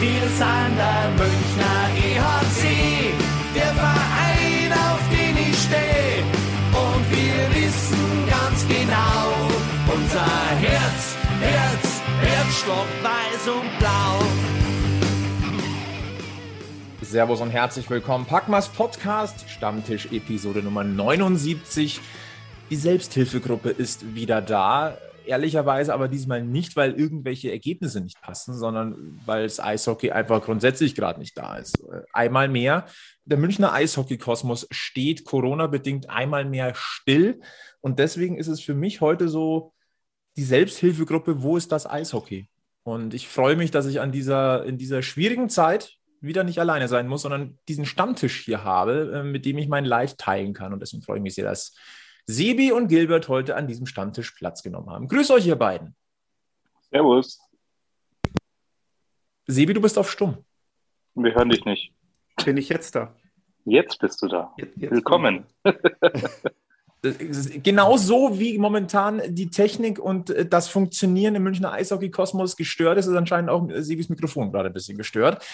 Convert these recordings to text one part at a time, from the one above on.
Wir sind der Münchner EHC, der Verein, auf den ich stehe. Und wir wissen ganz genau, unser Herz, Herz, Herzstock, weiß und blau. Servus und herzlich willkommen. Packmas Podcast, Stammtisch Episode Nummer 79. Die Selbsthilfegruppe ist wieder da ehrlicherweise aber diesmal nicht, weil irgendwelche Ergebnisse nicht passen, sondern weil das Eishockey einfach grundsätzlich gerade nicht da ist. Einmal mehr, der Münchner Eishockey-Kosmos steht Corona-bedingt einmal mehr still. Und deswegen ist es für mich heute so die Selbsthilfegruppe, wo ist das Eishockey? Und ich freue mich, dass ich an dieser, in dieser schwierigen Zeit wieder nicht alleine sein muss, sondern diesen Stammtisch hier habe, äh, mit dem ich mein Live teilen kann. Und deswegen freue ich mich sehr, dass Sebi und Gilbert heute an diesem Stammtisch Platz genommen haben. Grüß euch, ihr beiden. Servus. Sebi, du bist auf Stumm. Wir hören dich nicht. Bin ich jetzt da? Jetzt bist du da. Jetzt, jetzt Willkommen. Genau so wie momentan die Technik und äh, das Funktionieren im Münchner Eishockey-Kosmos gestört ist, ist anscheinend auch Sebis Mikrofon gerade ein bisschen gestört.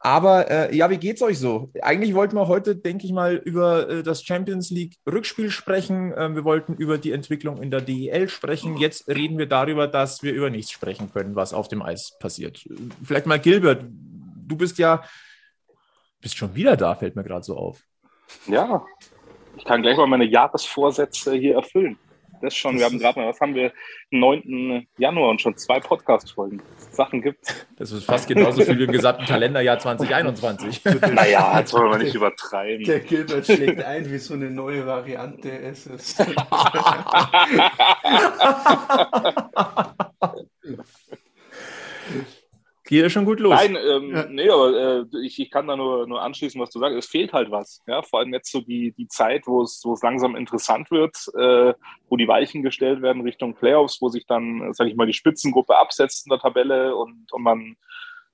Aber äh, ja, wie geht's euch so? Eigentlich wollten wir heute, denke ich mal, über äh, das Champions League Rückspiel sprechen. Ähm, wir wollten über die Entwicklung in der DEL sprechen. Jetzt reden wir darüber, dass wir über nichts sprechen können, was auf dem Eis passiert. Vielleicht mal Gilbert, du bist ja bist schon wieder da, fällt mir gerade so auf. Ja, ich kann gleich mal meine Jahresvorsätze hier erfüllen. Das schon, wir haben gerade mal, was haben wir, 9. Januar und schon zwei Podcast-Folgen. Sachen gibt Das ist fast genauso viel wie im gesamten Kalenderjahr 2021. Naja, jetzt wollen wir nicht übertreiben. Der Gilbert schlägt ein, wie so eine neue Variante es ist. Geht ja schon gut los. Nein, ähm, Ja. nee, aber äh, ich, ich kann da nur, nur anschließen, was du sagst. Es fehlt halt was. Ja? Vor allem jetzt so die, die Zeit, wo es, wo es langsam interessant wird, äh, wo die Weichen gestellt werden Richtung Playoffs, wo sich dann, sage ich mal, die Spitzengruppe absetzt in der Tabelle und, und man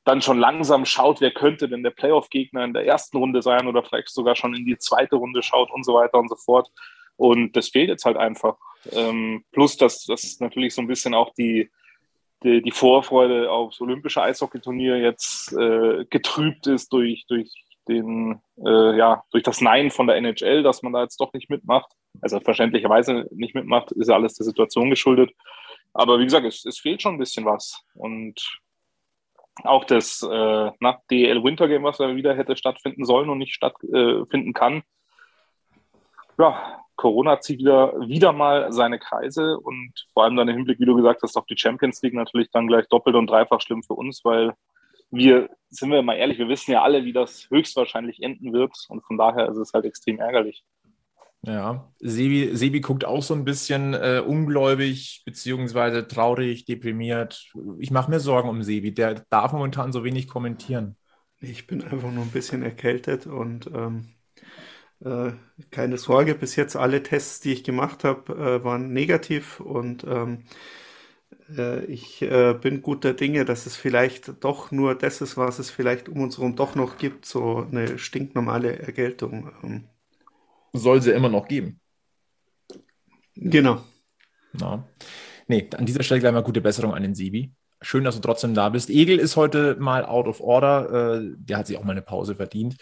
dann schon langsam schaut, wer könnte denn der Playoff-Gegner in der ersten Runde sein oder vielleicht sogar schon in die zweite Runde schaut und so weiter und so fort. Und das fehlt jetzt halt einfach. Ähm, plus, dass das natürlich so ein bisschen auch die, die, die Vorfreude aufs olympische Eishockeyturnier jetzt äh, getrübt ist durch, durch, den, äh, ja, durch das Nein von der NHL, dass man da jetzt doch nicht mitmacht. Also verständlicherweise nicht mitmacht, ist ja alles der Situation geschuldet. Aber wie gesagt, es, es fehlt schon ein bisschen was. Und auch das äh, na, DEL Winter Game, was ja wieder hätte stattfinden sollen und nicht stattfinden kann. Ja, Corona zieht wieder, wieder mal seine Kreise und vor allem dann im Hinblick, wie du gesagt hast, auf die Champions League natürlich dann gleich doppelt und dreifach schlimm für uns, weil wir, sind wir mal ehrlich, wir wissen ja alle, wie das höchstwahrscheinlich enden wird und von daher ist es halt extrem ärgerlich. Ja, Sebi, Sebi guckt auch so ein bisschen äh, ungläubig, beziehungsweise traurig, deprimiert. Ich mache mir Sorgen um Sebi. Der darf momentan so wenig kommentieren. Ich bin einfach nur ein bisschen erkältet und ähm, äh, keine Sorge, bis jetzt alle Tests, die ich gemacht habe, äh, waren negativ und ähm, äh, ich äh, bin guter Dinge, dass es vielleicht doch nur das ist, was es vielleicht um uns herum doch noch gibt, so eine stinknormale Erkältung. Ähm, Soll sie immer noch geben. genau. Ja. Nee, an dieser Stelle gleich mal gute Besserung an den Sebi. Schön, dass du trotzdem da bist. Egel ist heute mal out of order. Äh, der hat sich auch mal eine Pause verdient.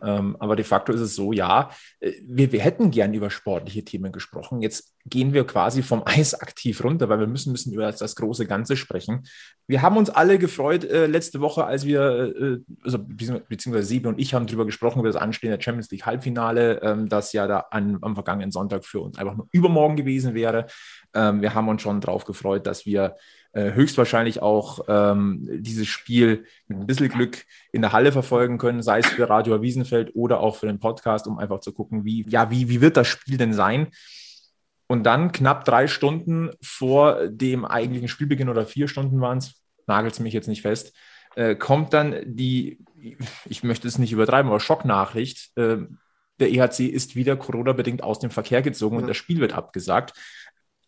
Ähm, aber de facto ist es so, ja, äh, wir, wir hätten gern über sportliche Themen gesprochen. Jetzt gehen wir quasi vom Eis aktiv runter, weil wir müssen, müssen über das, große Ganze sprechen. Wir haben uns alle gefreut äh, letzte Woche, als wir, äh, also beziehungsweise Sebi und ich haben darüber gesprochen, über das anstehende Champions League Halbfinale, ähm, das ja da an, am vergangenen Sonntag für uns einfach nur übermorgen gewesen wäre. Ähm, wir haben uns schon darauf gefreut, dass wir äh, höchstwahrscheinlich auch ähm, dieses Spiel mit ein bisschen Glück in der Halle verfolgen können, sei es für Radio Wiesenfeld oder auch für den Podcast, um einfach zu gucken, wie, ja, wie, wie wird das Spiel denn sein? Und dann knapp drei Stunden vor dem eigentlichen Spielbeginn oder vier Stunden waren es, nagelt es mich jetzt nicht fest, äh, kommt dann die, ich möchte es nicht übertreiben, aber Schocknachricht, äh, der EHC ist wieder Corona-bedingt aus dem Verkehr gezogen und Ja. das Spiel wird abgesagt.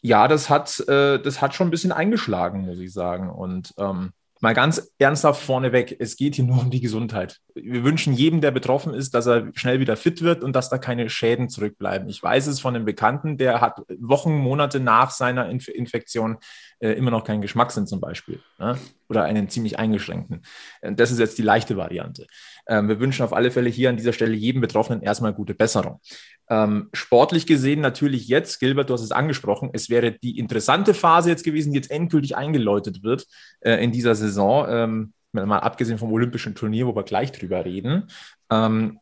Ja, das hat, äh, das hat schon ein bisschen eingeschlagen, muss ich sagen. Und ähm, mal ganz ernsthaft vorneweg, es geht hier nur um die Gesundheit. Wir wünschen jedem, der betroffen ist, dass er schnell wieder fit wird und dass da keine Schäden zurückbleiben. Ich weiß es von einem Bekannten, der hat Wochen, Monate nach seiner Inf Infektion äh, immer noch keinen Geschmackssinn zum Beispiel ne? oder einen ziemlich eingeschränkten. Äh, das ist jetzt die leichte Variante. Ähm, wir wünschen auf alle Fälle hier an dieser Stelle jedem Betroffenen erstmal gute Besserung. Ähm, sportlich gesehen natürlich jetzt, Gilbert, du hast es angesprochen, es wäre die interessante Phase jetzt gewesen, die jetzt endgültig eingeläutet wird äh, in dieser Saison, ähm, mal abgesehen vom Olympischen Turnier, wo wir gleich drüber reden. Ähm,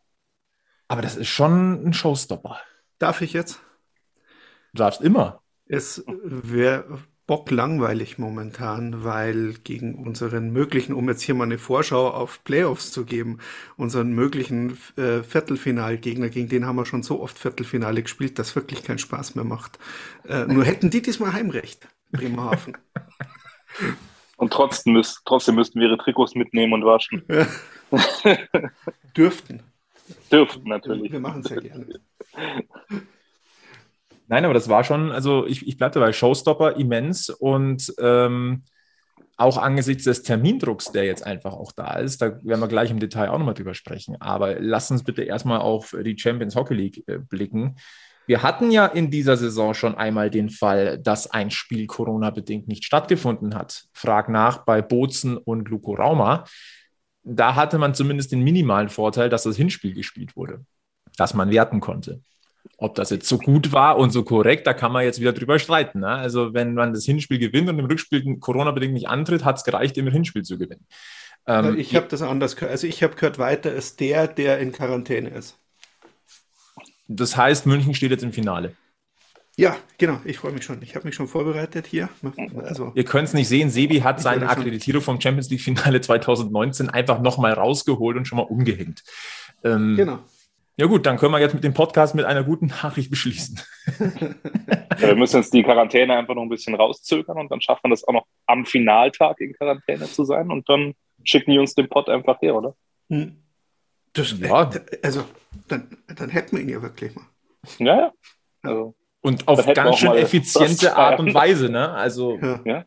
aber das ist schon ein Showstopper. Darf ich jetzt? Du darfst immer. Es wäre bocklangweilig momentan, weil gegen unseren möglichen, um jetzt hier mal eine Vorschau auf Playoffs zu geben, unseren möglichen äh, Viertelfinalgegner, gegen den haben wir schon so oft Viertelfinale gespielt, dass wirklich keinen Spaß mehr macht. Äh, nur hätten die diesmal Heimrecht, Bremerhaven. Und trotzdem, müsst, trotzdem müssten wir ihre Trikots mitnehmen und waschen. Dürften. Dürften natürlich. Wir machen es ja gerne. Nein, aber das war schon, also ich, ich bleibe dabei, Showstopper immens und ähm, auch angesichts des Termindrucks, der jetzt einfach auch da ist, da werden wir gleich im Detail auch nochmal drüber sprechen. Aber lass uns bitte erstmal auf die Champions Hockey League äh, blicken. Wir hatten ja in dieser Saison schon einmal den Fall, dass ein Spiel Corona-bedingt nicht stattgefunden hat. Frag nach bei Bozen und Luko Rauma. Da hatte man zumindest den minimalen Vorteil, dass das Hinspiel gespielt wurde, dass man werten konnte. Ob das jetzt so gut war und so korrekt, da kann man jetzt wieder drüber streiten. Ne? Also wenn man das Hinspiel gewinnt und im Rückspiel Corona-bedingt nicht antritt, hat es gereicht, im Hinspiel zu gewinnen. Ähm, ich habe das anders gehört. Also ich habe gehört, weiter ist der, der in Quarantäne ist. Das heißt, München steht jetzt im Finale. Ja, genau. Ich freue mich schon. Ich habe mich schon vorbereitet hier. Also, Ihr könnt es nicht sehen. Sebi hat seine Akkreditierung vom Champions League Finale 2019 einfach nochmal rausgeholt und schon mal umgehängt. Ähm, genau. Ja gut, dann können wir jetzt mit dem Podcast mit einer guten Nachricht beschließen. Ja, wir müssen jetzt die Quarantäne einfach noch ein bisschen rauszögern und dann schaffen wir das auch noch am Finaltag in Quarantäne zu sein und dann schicken die uns den Pod einfach her, oder? Hm. Das, ja. Also, dann, dann hätten wir ihn ja wirklich mal. Ja, ja. Also, und auf ganz schön effiziente Art und Weise, ne? Also. Ja. ja.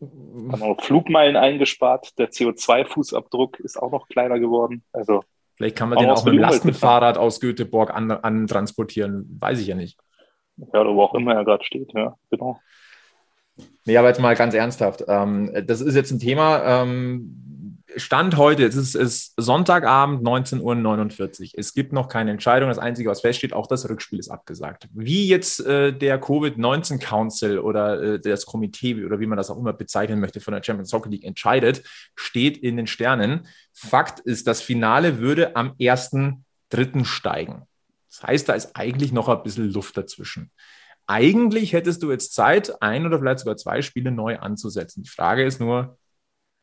Haben auch Flugmeilen eingespart. Der CO2-Fußabdruck ist auch noch kleiner geworden. Also. Vielleicht kann man den auch mit dem Lastenfahrrad aus Göteborg an, antransportieren, weiß ich ja nicht. Ja, oder wo auch immer er gerade steht, ja, genau. Nee, aber jetzt mal ganz ernsthaft. Ähm, das ist jetzt ein Thema, ähm, Stand heute, es ist, ist Sonntagabend 19.49 Uhr. Es gibt noch keine Entscheidung. Das Einzige, was feststeht, auch das Rückspiel ist abgesagt. Wie jetzt äh, der Covid-19 Council oder äh, das Komitee oder wie man das auch immer bezeichnen möchte von der Champions Soccer League entscheidet, steht in den Sternen. Fakt ist, das Finale würde am 1.3. steigen. Das heißt, da ist eigentlich noch ein bisschen Luft dazwischen. Eigentlich hättest du jetzt Zeit, ein oder vielleicht sogar zwei Spiele neu anzusetzen. Die Frage ist nur,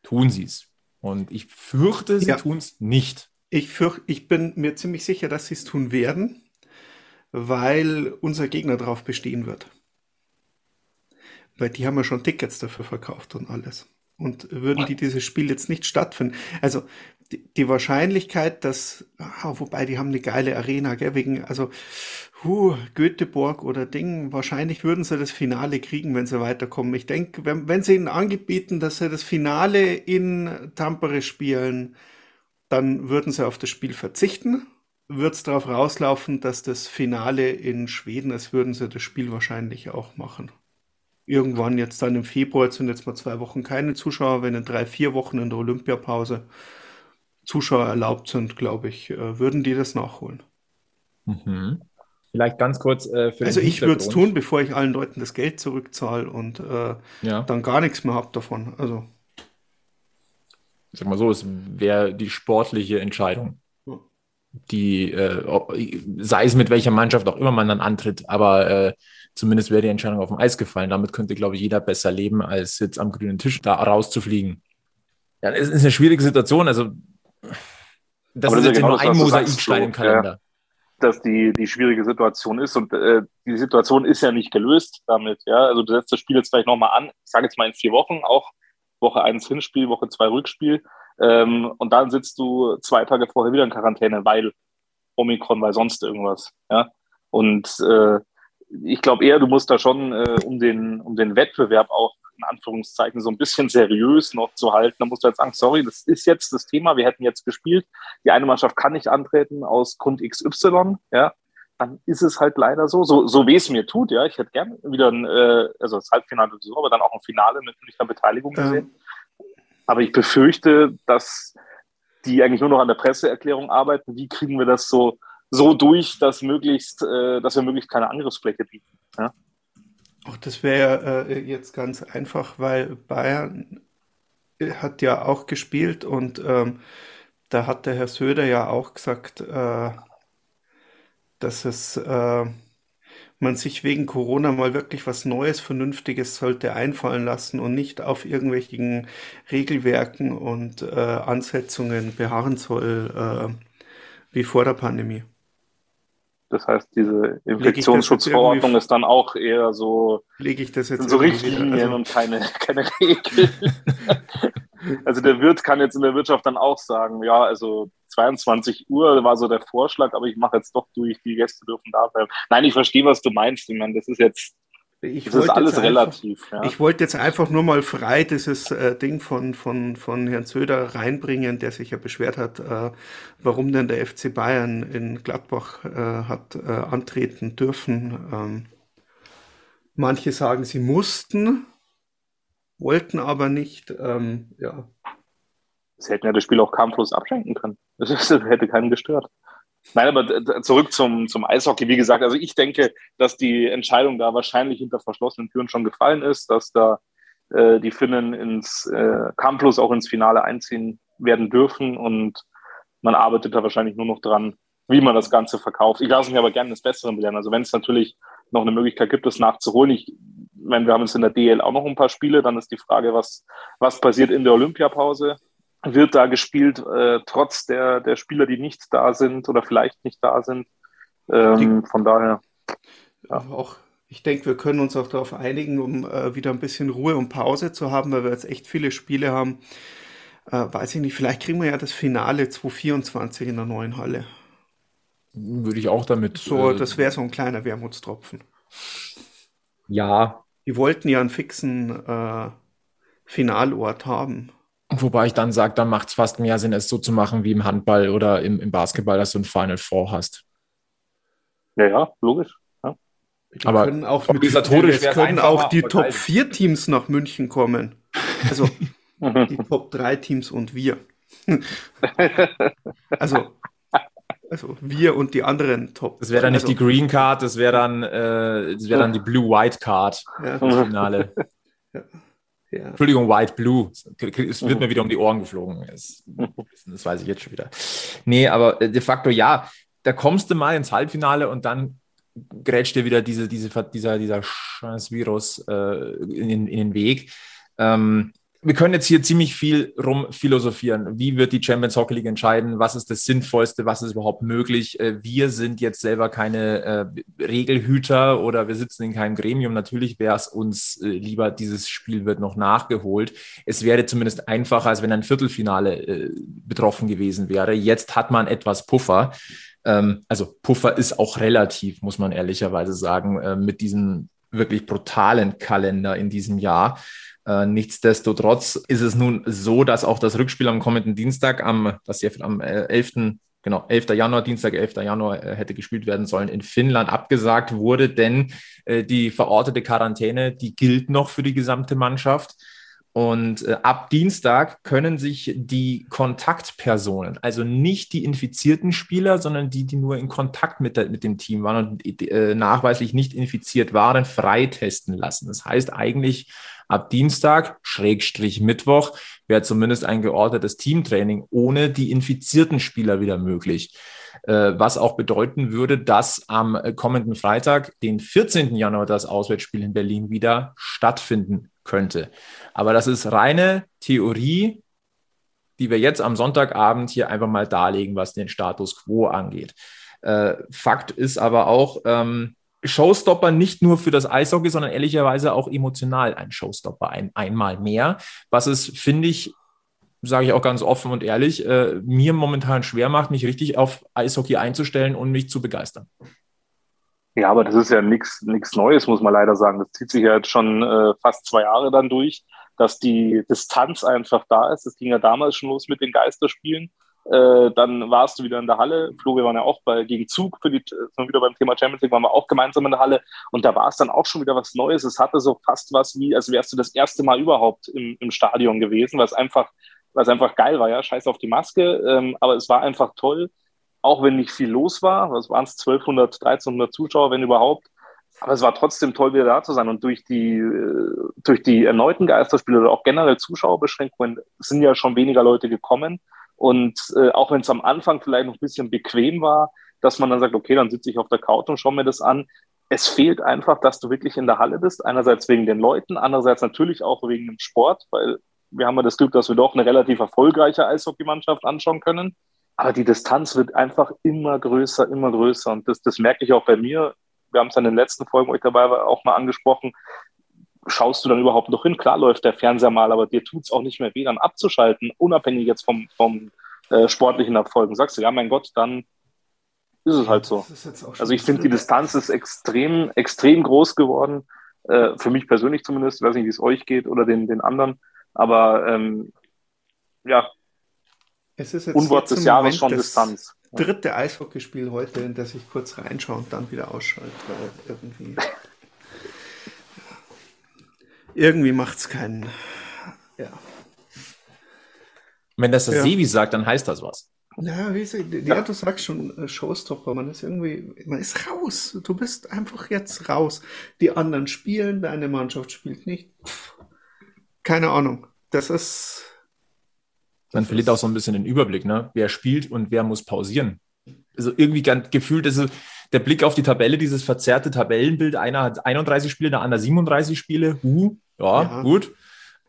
tun sie es? Und ich fürchte, sie ja. tun es nicht. Ich, fürch, ich bin mir ziemlich sicher, dass sie es tun werden, weil unser Gegner darauf bestehen wird. Weil die haben ja schon Tickets dafür verkauft und alles. Und würden die dieses Spiel jetzt nicht stattfinden. Also die, die Wahrscheinlichkeit, dass, ah, wobei die haben eine geile Arena, gell, wegen, also huh, Göteborg oder Ding, wahrscheinlich würden sie das Finale kriegen, wenn sie weiterkommen. Ich denke, wenn, wenn sie ihnen angebieten, dass sie das Finale in Tampere spielen, dann würden sie auf das Spiel verzichten. Wird es darauf rauslaufen, dass das Finale in Schweden ist, würden sie das Spiel wahrscheinlich auch machen. Irgendwann jetzt dann im Februar, jetzt sind jetzt mal zwei Wochen keine Zuschauer, wenn in drei, vier Wochen in der Olympiapause Zuschauer erlaubt sind, glaube ich, äh, würden die das nachholen. Mhm. Vielleicht ganz kurz äh, für Also ich würde es tun, bevor ich allen Leuten das Geld zurückzahle und äh, ja. dann gar nichts mehr habe davon. Also. Ich sag mal so, es wäre die sportliche Entscheidung. Die, äh, sei es mit welcher Mannschaft auch immer man dann antritt, aber äh, zumindest wäre die Entscheidung auf dem Eis gefallen. Damit könnte, glaube ich, jeder besser leben, als jetzt am grünen Tisch da rauszufliegen. Ja, es ist eine schwierige Situation. Also, das aber ist jetzt ja genau nur ein Mosaikstein im Kalender. Ja dass die, die schwierige Situation ist. Und äh, die Situation ist ja nicht gelöst damit. Ja? Also du setzt das Spiel jetzt vielleicht nochmal an, ich sage jetzt mal in vier Wochen, auch Woche eins Hinspiel, Woche zwei Rückspiel. Ähm, und dann sitzt du zwei Tage vorher wieder in Quarantäne, weil Omikron, weil sonst irgendwas. Ja? Und äh, ich glaube eher, du musst da schon, äh, um, den, um den Wettbewerb auch in Anführungszeichen so ein bisschen seriös noch zu halten, da musst du jetzt sagen, sorry, das ist jetzt das Thema, wir hätten jetzt gespielt, die eine Mannschaft kann nicht antreten aus Grund XY, ja, dann ist es halt leider so, so, so wie es mir tut, ja. Ich hätte gerne wieder ein, äh, also das Halbfinale so, aber dann auch ein Finale mit einer Beteiligung gesehen. Ähm. Aber ich befürchte, dass die eigentlich nur noch an der Presseerklärung arbeiten. Wie kriegen wir das so, so durch, dass möglichst, äh, dass wir möglichst keine Angriffsfläche bieten? Ja? Auch das wäre äh, jetzt ganz einfach, weil Bayern hat ja auch gespielt und ähm, da hat der Herr Söder ja auch gesagt, äh, dass es äh, man sich wegen Corona mal wirklich was Neues, Vernünftiges sollte einfallen lassen und nicht auf irgendwelchen Regelwerken und äh, Ansetzungen beharren soll, äh, wie vor der Pandemie. Das heißt, diese Infektionsschutzverordnung ist dann auch eher so, lege ich das jetzt so Richtlinien also, und keine, keine Regeln. also der Wirt kann jetzt in der Wirtschaft dann auch sagen, ja, also 22 Uhr war so der Vorschlag, aber ich mache jetzt doch durch, die Gäste dürfen da bleiben. Nein, ich verstehe, was du meinst. Ich meine, das ist jetzt ich das ist alles relativ. Einfach, ja. Ich wollte jetzt einfach nur mal frei dieses äh, Ding von, von, von Herrn Söder reinbringen, der sich ja beschwert hat, äh, warum denn der FC Bayern in Gladbach äh, hat äh, antreten dürfen. Ähm, manche sagen, sie mussten, wollten aber nicht. Ähm, ja. Sie hätten ja das Spiel auch kampflos abschenken können. Das hätte keinen gestört. Nein, aber zurück zum, zum Eishockey. Wie gesagt, also ich denke, dass die Entscheidung da wahrscheinlich hinter verschlossenen Türen schon gefallen ist, dass da äh, die Finnen ins äh, Campus auch ins Finale einziehen werden dürfen und man arbeitet da wahrscheinlich nur noch dran, wie man das Ganze verkauft. Ich lasse mich aber gerne das Bessere belehren. Also wenn es natürlich noch eine Möglichkeit gibt, das nachzuholen. Ich meine, wir haben jetzt in der DL auch noch ein paar Spiele, dann ist die Frage, was, was passiert in der Olympiapause wird da gespielt, äh, trotz der, der Spieler, die nicht da sind oder vielleicht nicht da sind. Ähm, die, von daher. Ja. Auch, ich denke, wir können uns auch darauf einigen, um äh, wieder ein bisschen Ruhe und Pause zu haben, weil wir jetzt echt viele Spiele haben. Äh, weiß ich nicht, vielleicht kriegen wir ja das Finale 2024 in der neuen Halle. Würde ich auch damit. So, äh, das wäre so ein kleiner Wermutstropfen. Ja. Die wollten ja einen fixen äh, Finalort haben. Wobei ich dann sage, dann macht es fast mehr Sinn, es so zu machen wie im Handball oder im, im Basketball, dass du ein Final Four hast. Ja, ja, logisch. Ja. Aber können auch mit, können auch die Top 4 Teams nach München kommen. Also die Top 3 Teams und wir. also, also wir und die anderen Top. Das wäre dann nicht also, die Green Card, das wäre dann, äh, das dann die Blue White Card ja. im Finale. Ja. Ja. Entschuldigung, White Blue. Es wird mir wieder um die Ohren geflogen. Das, das weiß ich jetzt schon wieder. Nee, aber äh, de facto ja, da kommst du mal ins Halbfinale und dann grätscht dir wieder diese, diese, dieser, dieser Virus äh, in, in den Weg. Ähm, wir können jetzt hier ziemlich viel rum philosophieren. Wie wird die Champions Hockey League entscheiden? Was ist das Sinnvollste? Was ist überhaupt möglich? Äh, wir sind jetzt selber keine äh, Regelhüter oder wir sitzen in keinem Gremium. Natürlich wäre es uns äh, lieber, dieses Spiel wird noch nachgeholt. Es wäre zumindest einfacher, als wenn ein Viertelfinale äh, betroffen gewesen wäre. Jetzt hat man etwas Puffer. Ähm, also Puffer ist auch relativ, muss man ehrlicherweise sagen, äh, mit diesem wirklich brutalen Kalender in diesem Jahr. Äh, nichtsdestotrotz ist es nun so, dass auch das Rückspiel am kommenden Dienstag, am, das ja am 11. Äh, genau, 11. Januar, Dienstag, 11. Januar äh, hätte gespielt werden sollen, in Finnland abgesagt wurde, denn äh, die verortete Quarantäne, die gilt noch für die gesamte Mannschaft. Und äh, ab Dienstag können sich die Kontaktpersonen, also nicht die infizierten Spieler, sondern die, die nur in Kontakt mit, der, mit dem Team waren und äh, nachweislich nicht infiziert waren, freitesten lassen. Das heißt eigentlich ab Dienstag, Schrägstrich Mittwoch, wäre zumindest ein geordnetes Teamtraining ohne die infizierten Spieler wieder möglich. Äh, was auch bedeuten würde, dass am kommenden Freitag, den 14. Januar, das Auswärtsspiel in Berlin wieder stattfinden könnte. Aber das ist reine Theorie, die wir jetzt am Sonntagabend hier einfach mal darlegen, was den Status quo angeht. Äh, Fakt ist aber auch, ähm, Showstopper nicht nur für das Eishockey, sondern ehrlicherweise auch emotional ein Showstopper ein, einmal mehr, was es, finde ich, sage ich auch ganz offen und ehrlich, äh, mir momentan schwer macht, mich richtig auf Eishockey einzustellen und mich zu begeistern. Ja, aber das ist ja nichts Neues, muss man leider sagen. Das zieht sich ja jetzt schon äh, fast zwei Jahre dann durch, dass die Distanz einfach da ist. Das ging ja damals schon los mit den Geisterspielen. Äh, dann warst du wieder in der Halle. Flo, wir waren ja auch bei, gegen Zug, für die, sind wieder beim Thema Champions League, waren wir auch gemeinsam in der Halle. Und da war es dann auch schon wieder was Neues. Es hatte so fast was wie, als wärst du das erste Mal überhaupt im, im Stadion gewesen, was einfach, was einfach geil war, ja. Scheiß auf die Maske. Ähm, aber es war einfach toll, auch wenn nicht viel los war. Was waren es? 1200, 1300 Zuschauer, wenn überhaupt. Aber es war trotzdem toll, wieder da zu sein. Und durch die, äh, durch die erneuten Geisterspiele oder auch generell Zuschauerbeschränkungen sind ja schon weniger Leute gekommen. Und äh, auch wenn es am Anfang vielleicht noch ein bisschen bequem war, dass man dann sagt, okay, dann sitze ich auf der Couch und schaue mir das an. Es fehlt einfach, dass du wirklich in der Halle bist. Einerseits wegen den Leuten, andererseits natürlich auch wegen dem Sport, weil wir haben ja das Glück, dass wir doch eine relativ erfolgreiche Eishockeymannschaft anschauen können. Aber die Distanz wird einfach immer größer, immer größer. Und das, das merke ich auch bei mir. Wir haben es in den letzten Folgen, wo ich dabei war, auch mal angesprochen schaust du dann überhaupt noch hin? Klar läuft der Fernseher mal, aber dir tut es auch nicht mehr weh, dann abzuschalten, unabhängig jetzt vom, vom äh, sportlichen Erfolgen. Sagst du, ja, mein Gott, dann ist es halt so. Also ich finde, die Distanz ist extrem, extrem groß geworden. Äh, für mich persönlich zumindest. Ich weiß nicht, wie es euch geht oder den, den anderen. Aber ähm, ja, es ist jetzt Unwort des Jahres schon Distanz. Dritte Eishockeyspiel heute, in das ich kurz reinschaue und dann wieder ausschalte, weil irgendwie irgendwie macht es keinen. Ja. Wenn das der ja. Sebi sagt, dann heißt das was. Ja, wie sie, ja, du sagst schon äh, Showstopper, man ist irgendwie, man ist raus. Du bist einfach jetzt raus. Die anderen spielen, deine Mannschaft spielt nicht. Pff, keine Ahnung. Das ist. Man verliert auch so ein bisschen den Überblick, ne? Wer spielt und wer muss pausieren. Also irgendwie ganz gefühlt, also der Blick auf die Tabelle, dieses verzerrte Tabellenbild, einer hat 31 Spiele, der andere 37 Spiele. Huh, ja, ja, gut.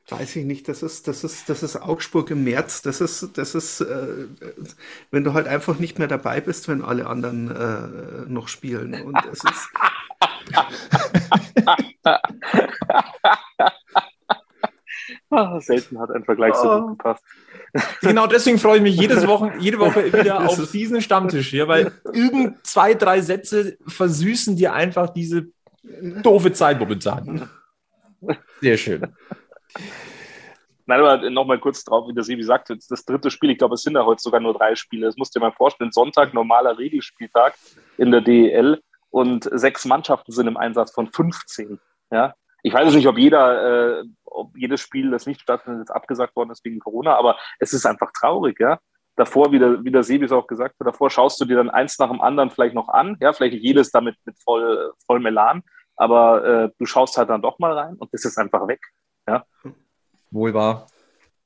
Weiß ich nicht, das ist, das ist, das ist Augsburg im März. Das ist, das ist, äh, wenn du halt einfach nicht mehr dabei bist, wenn alle anderen äh, noch spielen. Und es ist. oh, selten hat ein Vergleich so gut gepasst. Genau deswegen freue ich mich jedes Woche, jede Woche wieder auf diesen Stammtisch hier, weil irgend zwei, drei Sätze versüßen dir einfach diese doofe Zeit momentan. Sehr schön. Nein, aber nochmal kurz drauf, wie der Sebi sagte, das dritte Spiel, ich glaube, es sind ja heute sogar nur drei Spiele. Das musst du dir mal vorstellen. Sonntag, normaler Regelspieltag in der DEL und sechs Mannschaften sind im Einsatz von 15. Ja? Ich weiß nicht, ob jeder, äh, ob jedes Spiel, das nicht stattfindet, jetzt abgesagt worden ist wegen Corona, aber es ist einfach traurig, ja. Davor, wie der, wie der Sebi es auch gesagt hat, davor schaust du dir dann eins nach dem anderen vielleicht noch an, ja, vielleicht jedes damit mit voll, voll Melan aber äh, du schaust halt dann doch mal rein und das ist einfach weg. Ja. Wohl wahr.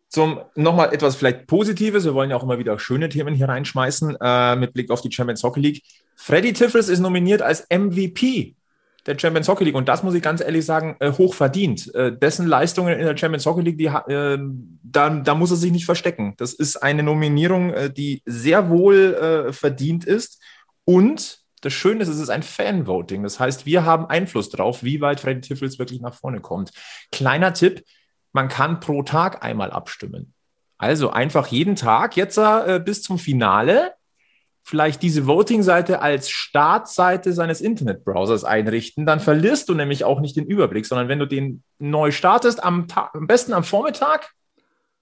Zum nochmal etwas vielleicht Positives, wir wollen ja auch immer wieder schöne Themen hier reinschmeißen, äh, mit Blick auf die Champions Hockey League. Freddy Tiffels ist nominiert als MVP der Champions Hockey League und das muss ich ganz ehrlich sagen, äh, hoch verdient. Äh, dessen Leistungen in der Champions Hockey League, die, äh, da, da muss er sich nicht verstecken. Das ist eine Nominierung, äh, die sehr wohl äh, verdient ist und das Schöne ist, es ist ein Fan-Voting. Das heißt, wir haben Einfluss darauf, wie weit Freddy Tiffels wirklich nach vorne kommt. Kleiner Tipp, man kann pro Tag einmal abstimmen. Also einfach jeden Tag jetzt äh, bis zum Finale vielleicht diese Voting-Seite als Startseite seines Internetbrowsers einrichten. Dann verlierst du nämlich auch nicht den Überblick, sondern wenn du den neu startest, am, am besten am Vormittag,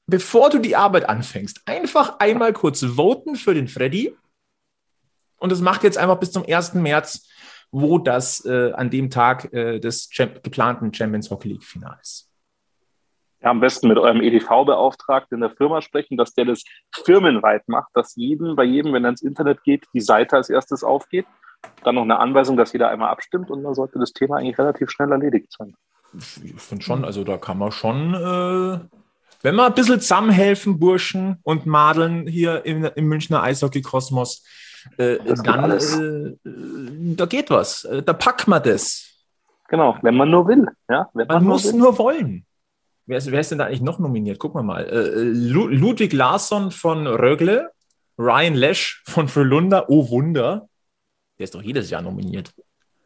bevor du die Arbeit anfängst, einfach einmal kurz voten für den Freddy und es macht jetzt einfach bis zum 1. März, wo das äh, an dem Tag äh, des Champ geplanten Champions Hockey League Finals. Am besten mit eurem EDV-Beauftragten in der Firma sprechen, dass der das firmenweit macht, dass jedem, bei jedem, wenn er ins Internet geht, die Seite als erstes aufgeht. Dann noch eine Anweisung, dass jeder einmal abstimmt und dann sollte das Thema eigentlich relativ schnell erledigt sein. Ich finde schon, also da kann man schon, äh, wenn wir ein bisschen zusammenhelfen, Burschen und Madeln hier im, im Münchner Eishockey-Kosmos, äh, dann äh, da geht was. Äh, da packt man das. Genau, wenn man nur will. Ja, man, man muss will. nur wollen. Wer ist, wer ist, denn da eigentlich noch nominiert? Guck mal mal. Äh, Ludwig Larsson von Rögle, Ryan Lesch von Frölunda, oh Wunder. Der ist doch jedes Jahr nominiert.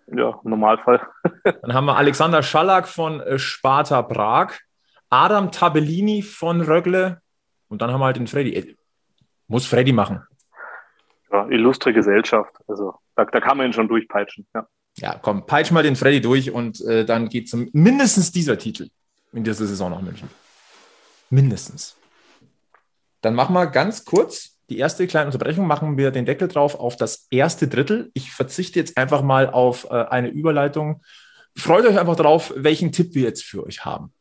Ja, im Normalfall. Dann haben wir Alexander Schallak von Sparta Prag, Adam Tabellini von Rögle und dann haben wir halt den Freddy. Muss Freddy machen ja, illustre Gesellschaft. Also da, da kann man ihn schon durchpeitschen. Ja. Ja, komm, peitsch mal den Freddy durch und äh, dann geht zum mindestens dieser Titel in dieser Saison nach München. Mindestens. Dann machen wir ganz kurz die erste kleine Unterbrechung, machen wir den Deckel drauf auf das erste Drittel. Ich verzichte jetzt einfach mal auf äh, eine Überleitung. Freut euch einfach drauf, welchen Tipp wir jetzt für euch haben.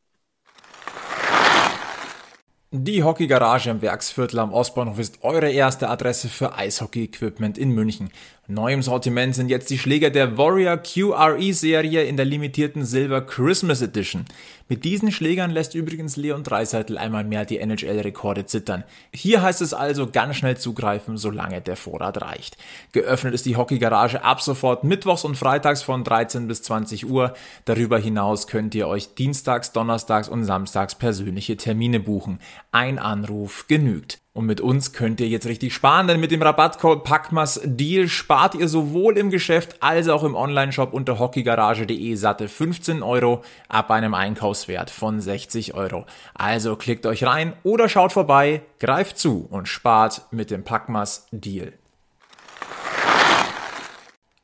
Die Hockey-Garage im Werksviertel am Ostbahnhof ist eure erste Adresse für Eishockey-Equipment in München. Neu im Sortiment sind jetzt die Schläger der Warrior QRE-Serie in der limitierten Silver Christmas Edition. Mit diesen Schlägern lässt übrigens Leon Dreiseitel einmal mehr die NHL-Rekorde zittern. Hier heißt es also ganz schnell zugreifen, solange der Vorrat reicht. Geöffnet ist die Hockey-Garage ab sofort mittwochs und freitags von 13 bis 20 Uhr. Darüber hinaus könnt ihr euch dienstags, donnerstags und samstags persönliche Termine buchen. Ein Anruf genügt. Und mit uns könnt ihr jetzt richtig sparen, denn mit dem Rabattcode Packmas Deal spart ihr sowohl im Geschäft als auch im Onlineshop unter hockeygarage.de satte 15 Euro ab einem Einkaufswert von 60 Euro. Also klickt euch rein oder schaut vorbei, greift zu und spart mit dem Packmas Deal.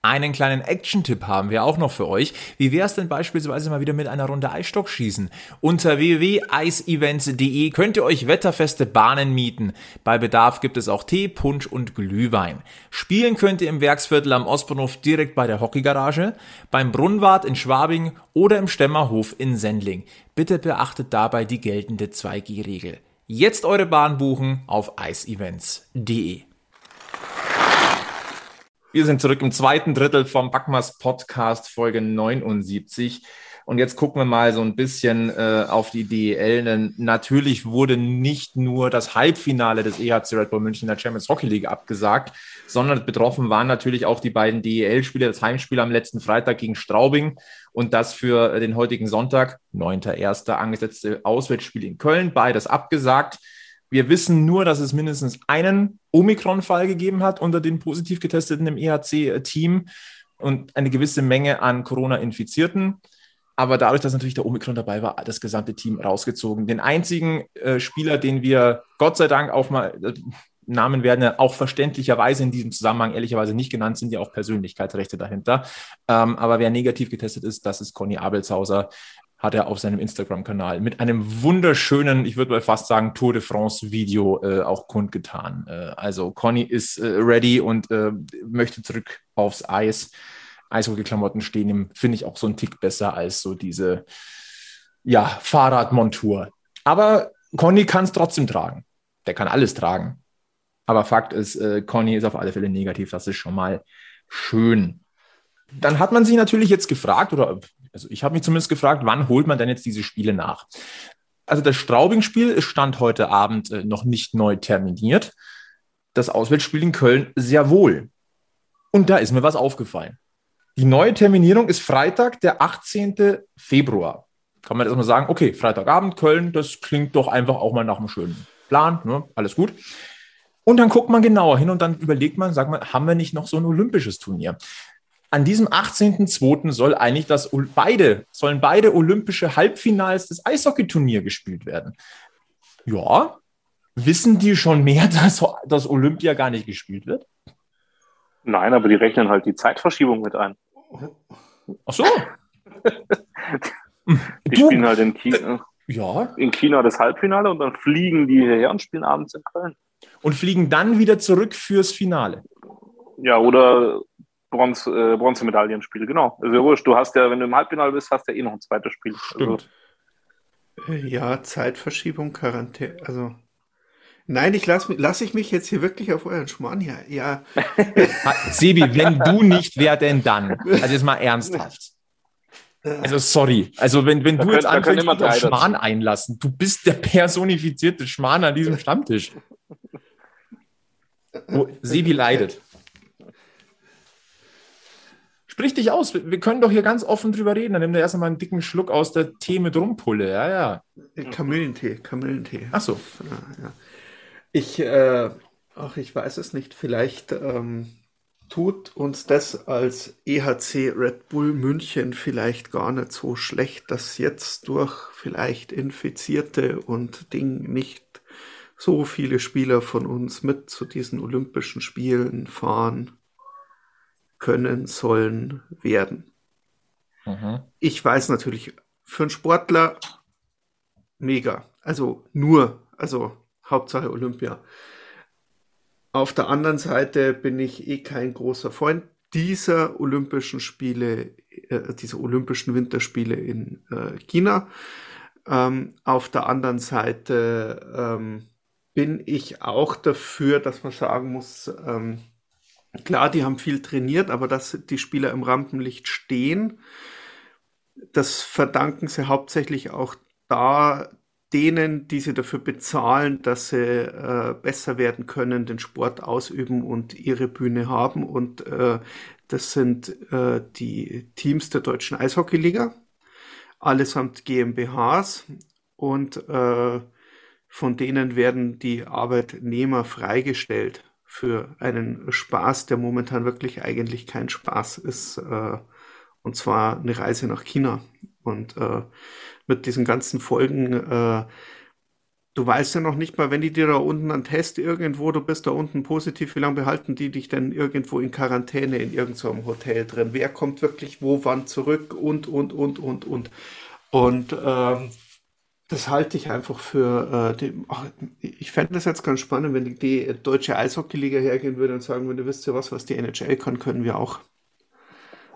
Einen kleinen Action-Tipp haben wir auch noch für euch. Wie wäre es denn beispielsweise mal wieder mit einer Runde Eisstockschießen? Unter www.eisevents.de könnt ihr euch wetterfeste Bahnen mieten. Bei Bedarf gibt es auch Tee, Punsch und Glühwein. Spielen könnt ihr im Werksviertel am Ostbahnhof direkt bei der Hockeygarage, beim Brunnwart in Schwabing oder im Stemmerhof in Sendling. Bitte beachtet dabei die geltende 2G-Regel. Jetzt eure Bahn buchen auf eisevents.de. Wir sind zurück im zweiten Drittel vom Backmas Podcast, Folge 79. Und jetzt gucken wir mal so ein bisschen äh, auf die DEL. Denn natürlich wurde nicht nur das Halbfinale des EHC Red Bull München in der Champions Hockey League abgesagt, sondern betroffen waren natürlich auch die beiden DEL-Spiele, das Heimspiel am letzten Freitag gegen Straubing und das für den heutigen Sonntag, 9.1. angesetzte Auswärtsspiel in Köln. Beides abgesagt. Wir wissen nur, dass es mindestens einen Omikron-Fall gegeben hat unter den positiv getesteten im EHC-Team und eine gewisse Menge an Corona-Infizierten. Aber dadurch, dass natürlich der Omikron dabei war, das gesamte Team rausgezogen. Den einzigen äh, Spieler, den wir Gott sei Dank auch mal, äh, Namen werden ja auch verständlicherweise in diesem Zusammenhang ehrlicherweise nicht genannt, sind ja auch Persönlichkeitsrechte dahinter. Ähm, aber wer negativ getestet ist, das ist Conny Abelshauser, hat er auf seinem Instagram-Kanal mit einem wunderschönen, ich würde mal fast sagen, Tour de France-Video äh, auch kundgetan. Äh, also Conny ist äh, ready und äh, möchte zurück aufs Eis. Eishockey-Klamotten stehen ihm, finde ich, auch so ein Tick besser als so diese ja, Fahrradmontur. Aber Conny kann es trotzdem tragen. Der kann alles tragen. Aber Fakt ist, äh, Conny ist auf alle Fälle negativ. Das ist schon mal schön. Dann hat man sich natürlich jetzt gefragt, oder also ich habe mich zumindest gefragt, wann holt man denn jetzt diese Spiele nach? Also das Straubing-Spiel stand heute Abend äh, noch nicht neu terminiert. Das Auswärtsspiel in Köln sehr wohl. Und da ist mir was aufgefallen. Die neue Terminierung ist Freitag, der 18. Februar. Kann man erstmal sagen, okay, Freitagabend Köln, das klingt doch einfach auch mal nach einem schönen Plan, ne? alles gut. Und dann guckt man genauer hin und dann überlegt man, sagt man, haben wir nicht noch so ein olympisches Turnier? an diesem 18.02. soll eigentlich das beide, sollen beide olympische Halbfinals des Eishockeyturnier gespielt werden. Ja, wissen die schon mehr, dass das Olympia gar nicht gespielt wird? Nein, aber die rechnen halt die Zeitverschiebung mit ein. Ach so. die du, spielen halt in China. Ja. In China das Halbfinale und dann fliegen die hierher und spielen abends in Köln. Und fliegen dann wieder zurück fürs Finale. Ja, oder Bronze, äh, Bronzemedaillenspiel, genau. Also ja wurscht, du hast ja, wenn du im Halbfinale bist, hast du ja eh noch ein zweites Spiel. Stimmt. Also, ja, Zeitverschiebung, Quarantäne, also. Nein, ich lasse lass ich mich jetzt hier wirklich auf euren Schmarrn hier. Ja. Sebi, wenn du nicht, wer denn dann? Also jetzt mal ernsthaft. Also sorry. Also wenn, wenn du können, jetzt anfängst, dich auf Schmarrn dazu. einlassen, du bist der personifizierte Schmarrn an diesem Stammtisch. Oh, Sebi leidet. Sprich dich aus. Wir können doch hier ganz offen drüber reden. Dann nimm dir erstmal einen dicken Schluck aus der Tee mit Rumpulle. Ja, ja. Kamillentee, Kamillentee. Ach so. Ja, ja. Ich, äh, ach, ich weiß es nicht. Vielleicht ähm, tut uns das als EHC Red Bull München vielleicht gar nicht so schlecht, dass jetzt durch vielleicht Infizierte und Ding nicht so viele Spieler von uns mit zu diesen Olympischen Spielen fahren. können, sollen, werden. Mhm. Ich weiß natürlich, für einen Sportler mega. Also nur, also Hauptsache Olympia. Auf der anderen Seite bin ich eh kein großer Freund dieser Olympischen Spiele, äh, dieser Olympischen Winterspiele in äh, China. Ähm, auf der anderen Seite ähm, bin ich auch dafür, dass man sagen muss, ähm, klar, die haben viel trainiert, aber dass die Spieler im Rampenlicht stehen, das verdanken sie hauptsächlich auch da denen, die sie dafür bezahlen, dass sie äh, besser werden können, den Sport ausüben und ihre Bühne haben. Und äh, das sind äh, die Teams der deutschen Eishockeyliga, allesamt GmbHs und äh, von denen werden die Arbeitnehmer freigestellt für einen Spaß, der momentan wirklich eigentlich kein Spaß ist, äh, und zwar eine Reise nach China. Und äh, mit diesen ganzen Folgen, äh, du weißt ja noch nicht mal, wenn die dir da unten einen Test irgendwo, du bist da unten positiv, wie lange behalten die dich denn irgendwo in Quarantäne in irgendeinem Hotel drin? Wer kommt wirklich wo, wann zurück und, und, und, und, und. Und ähm, das halte ich einfach für, äh, die, ach, ich fände das jetzt ganz spannend, wenn die, deutsche Eishockeyliga hergehen würde und sagen würde, wisst ihr was, was die NHL kann, können wir auch.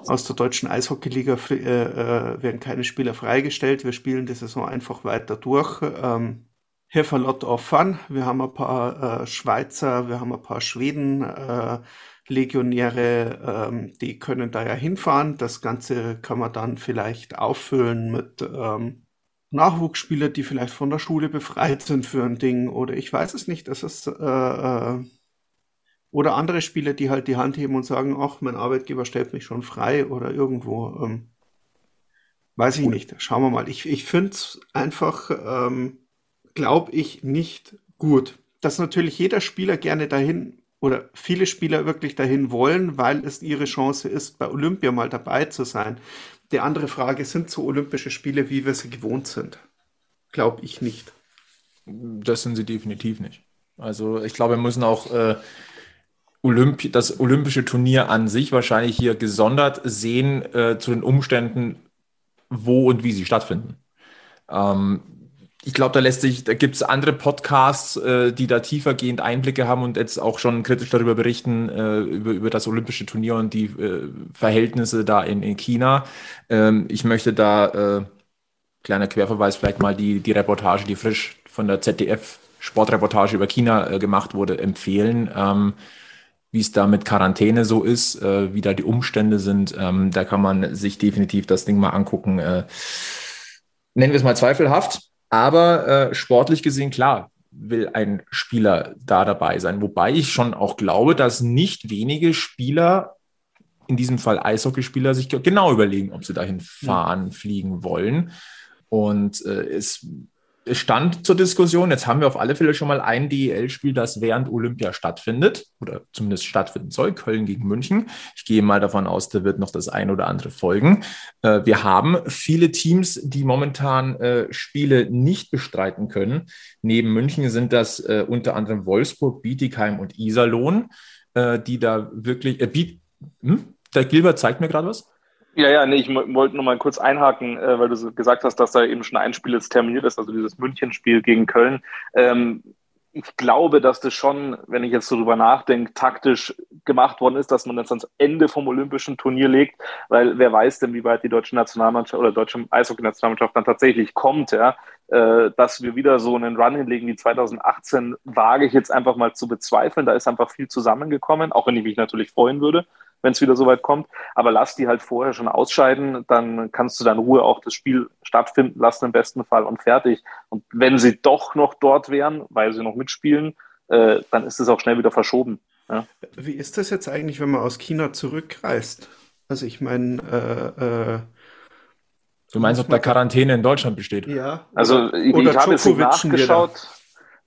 Aus der deutschen Eishockeyliga äh, äh, werden keine Spieler freigestellt. Wir spielen die Saison einfach weiter durch. Ähm, have a lot of fun. Wir haben ein paar äh, Schweizer, wir haben ein paar Schweden, äh, Legionäre, ähm, die können da ja hinfahren. Das Ganze kann man dann vielleicht auffüllen mit ähm, Nachwuchsspieler, die vielleicht von der Schule befreit sind für ein Ding oder ich weiß es nicht. Das ist äh, äh, oder andere Spieler, die halt die Hand heben und sagen, ach, mein Arbeitgeber stellt mich schon frei oder irgendwo. Ähm, weiß ich nicht. Schauen wir mal. Ich, ich finde es einfach, ähm, glaube ich, nicht gut. Dass natürlich jeder Spieler gerne dahin oder viele Spieler wirklich dahin wollen, weil es ihre Chance ist, bei Olympia mal dabei zu sein. Die andere Frage, sind so Olympische Spiele, wie wir sie gewohnt sind? Glaube ich nicht. Das sind sie definitiv nicht. Also ich glaube, wir müssen auch äh, Olympi das olympische Turnier an sich wahrscheinlich hier gesondert sehen äh, zu den Umständen, wo und wie sie stattfinden. Ähm, ich glaube, da lässt sich, da gibt es andere Podcasts, äh, die da tiefergehend Einblicke haben und jetzt auch schon kritisch darüber berichten, äh, über, über das Olympische Turnier und die äh, Verhältnisse da in, in China. Ähm, ich möchte da, äh, kleiner Querverweis, vielleicht mal die, die Reportage, die frisch von der ZDF Sportreportage über China äh, gemacht wurde, empfehlen. Ähm, wie es da mit Quarantäne so ist, äh, wie da die Umstände sind. Ähm, da kann man sich definitiv das Ding mal angucken. Äh, nennen wir es mal zweifelhaft. Aber äh, sportlich gesehen, klar, will ein Spieler da dabei sein. Wobei ich schon auch glaube, dass nicht wenige Spieler, in diesem Fall Eishockeyspieler, sich genau überlegen, ob sie dahin fahren, ja. fliegen wollen. Und äh, es es stand zur Diskussion. Jetzt haben wir auf alle Fälle schon mal ein DEL-Spiel, das während Olympia stattfindet oder zumindest stattfinden soll, Köln gegen München. Ich gehe mal davon aus, da wird noch das ein oder andere folgen. Äh, wir haben viele Teams, die momentan äh, Spiele nicht bestreiten können. Neben München sind das äh, unter anderem Wolfsburg, Bietigheim und Iserlohn, die da wirklich. Äh, hm? Der Gilbert zeigt mir gerade was. Ja, ja, nee, ich wollte nur mal kurz einhaken, äh, weil du gesagt hast, dass da eben schon ein Spiel jetzt terminiert ist, also dieses München-Spiel gegen Köln. Ähm, ich glaube, dass das schon, wenn ich jetzt so drüber nachdenke, taktisch gemacht worden ist, dass man das ans Ende vom olympischen Turnier legt, weil wer weiß denn, wie weit die deutsche Nationalmannschaft oder deutsche Eishockey-Nationalmannschaft dann tatsächlich kommt, ja. Äh, dass wir wieder so einen Run hinlegen wie 2018, wage ich jetzt einfach mal zu bezweifeln. Da ist einfach viel zusammengekommen, auch wenn ich mich natürlich freuen würde, wenn es wieder so weit kommt. Aber lass die halt vorher schon ausscheiden, dann kannst du dann Ruhe auch das Spiel stattfinden lassen im besten Fall und fertig. Und wenn sie doch noch dort wären, weil sie noch mitspielen, äh, dann ist es auch schnell wieder verschoben. Ja. Wie ist das jetzt eigentlich, wenn man aus China zurückreist? Also ich meine, äh, äh, Du meinst, ob da Quarantäne in Deutschland besteht? Ja. Also ich, ich habe jetzt nachgeschaut.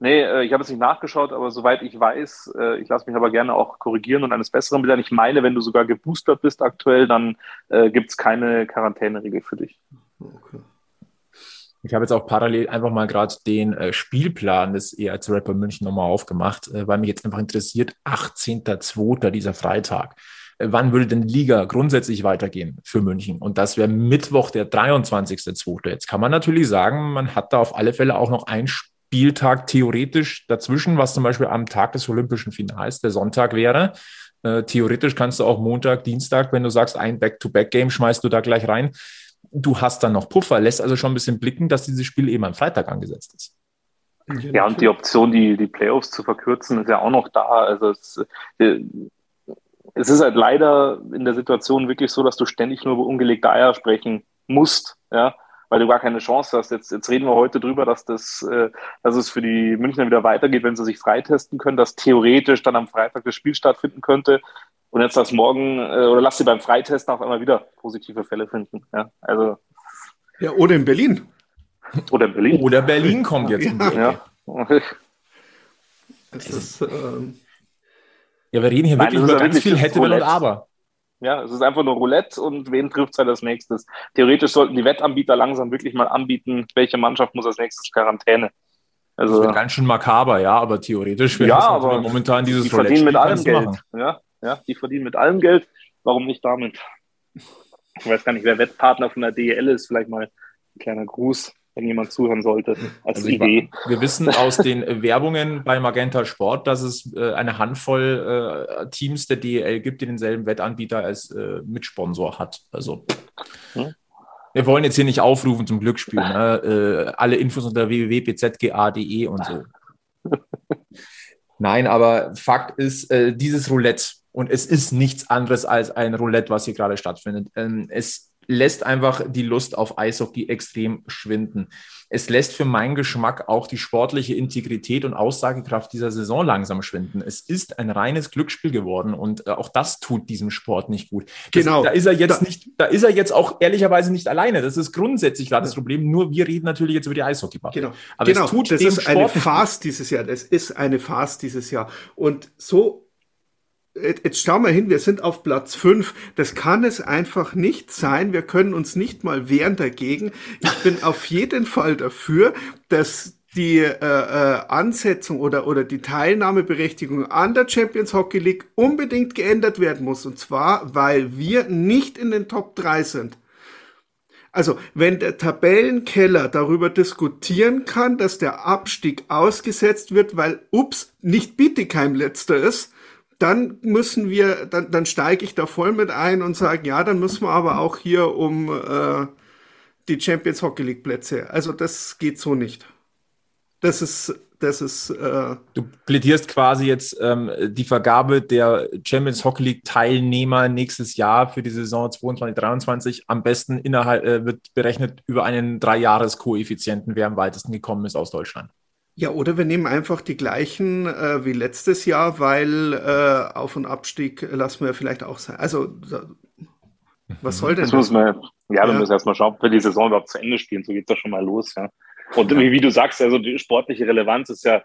Nee, äh, ich habe es nicht nachgeschaut, aber soweit ich weiß, äh, ich lasse mich aber gerne auch korrigieren und eines Besseren belehren. Ich meine, wenn du sogar geboostert bist aktuell, dann äh, gibt es keine Quarantäneregel für dich. Okay. Ich habe jetzt auch parallel einfach mal gerade den äh, Spielplan des ERZ Rapper München nochmal aufgemacht, äh, weil mich jetzt einfach interessiert, 18.02. dieser Freitag. Äh, wann würde denn die Liga grundsätzlich weitergehen für München? Und das wäre Mittwoch, der 23.2. Jetzt kann man natürlich sagen, man hat da auf alle Fälle auch noch ein Spieltag theoretisch dazwischen, was zum Beispiel am Tag des Olympischen Finals der Sonntag wäre. Äh, theoretisch kannst du auch Montag, Dienstag, wenn du sagst, ein Back-to-Back-Game schmeißt du da gleich rein. Du hast dann noch Puffer, lässt also schon ein bisschen blicken, dass dieses Spiel eben am Freitag angesetzt ist. Ja, und die Option, die, die Playoffs zu verkürzen, ist ja auch noch da. Also es, äh, es ist halt leider in der Situation wirklich so, dass du ständig nur über ungelegte Eier sprechen musst. Ja, weil du gar keine Chance hast. Jetzt, jetzt reden wir heute drüber, dass, das, äh, dass es für die Münchner wieder weitergeht, wenn sie sich freitesten können, dass theoretisch dann am Freitag das Spiel stattfinden könnte. Und jetzt das morgen, äh, oder lass sie beim Freitesten auf einmal wieder positive Fälle finden. Ja, also. Ja, oder in Berlin. Oder Berlin. Oder Berlin kommt jetzt. Ja. ja. Das ist, ähm ja, wir reden hier Nein, wirklich über ganz viel hätte, wenn und aber. Ja, es ist einfach nur Roulette und wen trifft es halt als nächstes? Theoretisch sollten die Wettanbieter langsam wirklich mal anbieten, welche Mannschaft muss als nächstes Quarantäne. Also, das wird ganz schön makaber, ja, aber theoretisch wäre ja, aber momentan dieses Die verdienen mit allem Geld. Ja, ja, die verdienen mit allem Geld. Warum nicht damit? Ich weiß gar nicht, wer Wettpartner von der DEL ist. Vielleicht mal ein kleiner Gruß wenn jemand zuhören sollte, als also Idee. War, wir wissen aus den Werbungen bei Magenta Sport, dass es äh, eine Handvoll äh, Teams der DEL gibt, die denselben Wettanbieter als äh, Mitsponsor hat. Also hm? wir wollen jetzt hier nicht aufrufen zum Glücksspiel. Ne? Äh, alle Infos unter www.bzga.de und so. Nein, aber Fakt ist, äh, dieses Roulette, und es ist nichts anderes als ein Roulette, was hier gerade stattfindet. Ähm, es lässt einfach die Lust auf Eishockey extrem schwinden. Es lässt für meinen Geschmack auch die sportliche Integrität und Aussagekraft dieser Saison langsam schwinden. Es ist ein reines Glücksspiel geworden und äh, auch das tut diesem Sport nicht gut. Das, genau. Da ist er jetzt da, nicht, da ist er jetzt auch ehrlicherweise nicht alleine. Das ist grundsätzlich gerade das Problem. Nur wir reden natürlich jetzt über die eishockey -Bubble. Genau. Aber genau. es tut das ist Sport eine Farce dieses Jahr. Das ist eine Farce dieses Jahr. Und so jetzt schau mal hin, wir sind auf Platz fünf. Das kann es einfach nicht sein. Wir können uns nicht mal wehren dagegen. Ich bin auf jeden Fall dafür, dass die äh, äh, Ansetzung oder, oder die Teilnahmeberechtigung an der Champions Hockey League unbedingt geändert werden muss. Und zwar, weil wir nicht in den Top 3 sind. Also, wenn der Tabellenkeller darüber diskutieren kann, dass der Abstieg ausgesetzt wird, weil, ups, nicht Bietigheim letzter ist, dann müssen wir, dann, dann steige ich da voll mit ein und sage, ja, dann müssen wir aber auch hier um äh, die Champions Hockey League Plätze. Also das geht so nicht. Das ist, das ist. Äh du plädierst quasi jetzt ähm, die Vergabe der Champions Hockey League Teilnehmer nächstes Jahr für die Saison 22, 23 am besten innerhalb äh, wird berechnet über einen Dreijahres-Koeffizienten, wer am weitesten gekommen ist aus Deutschland. Ja, oder wir nehmen einfach die gleichen äh, wie letztes Jahr, weil äh, Auf- und Abstieg lassen wir vielleicht auch sein. Also, was soll denn das? Muss man, ja, ja, wir müssen erstmal schauen, ob wir die Saison überhaupt zu Ende spielen. So geht das schon mal los. Ja. Und ja. wie du sagst, also die sportliche Relevanz ist ja,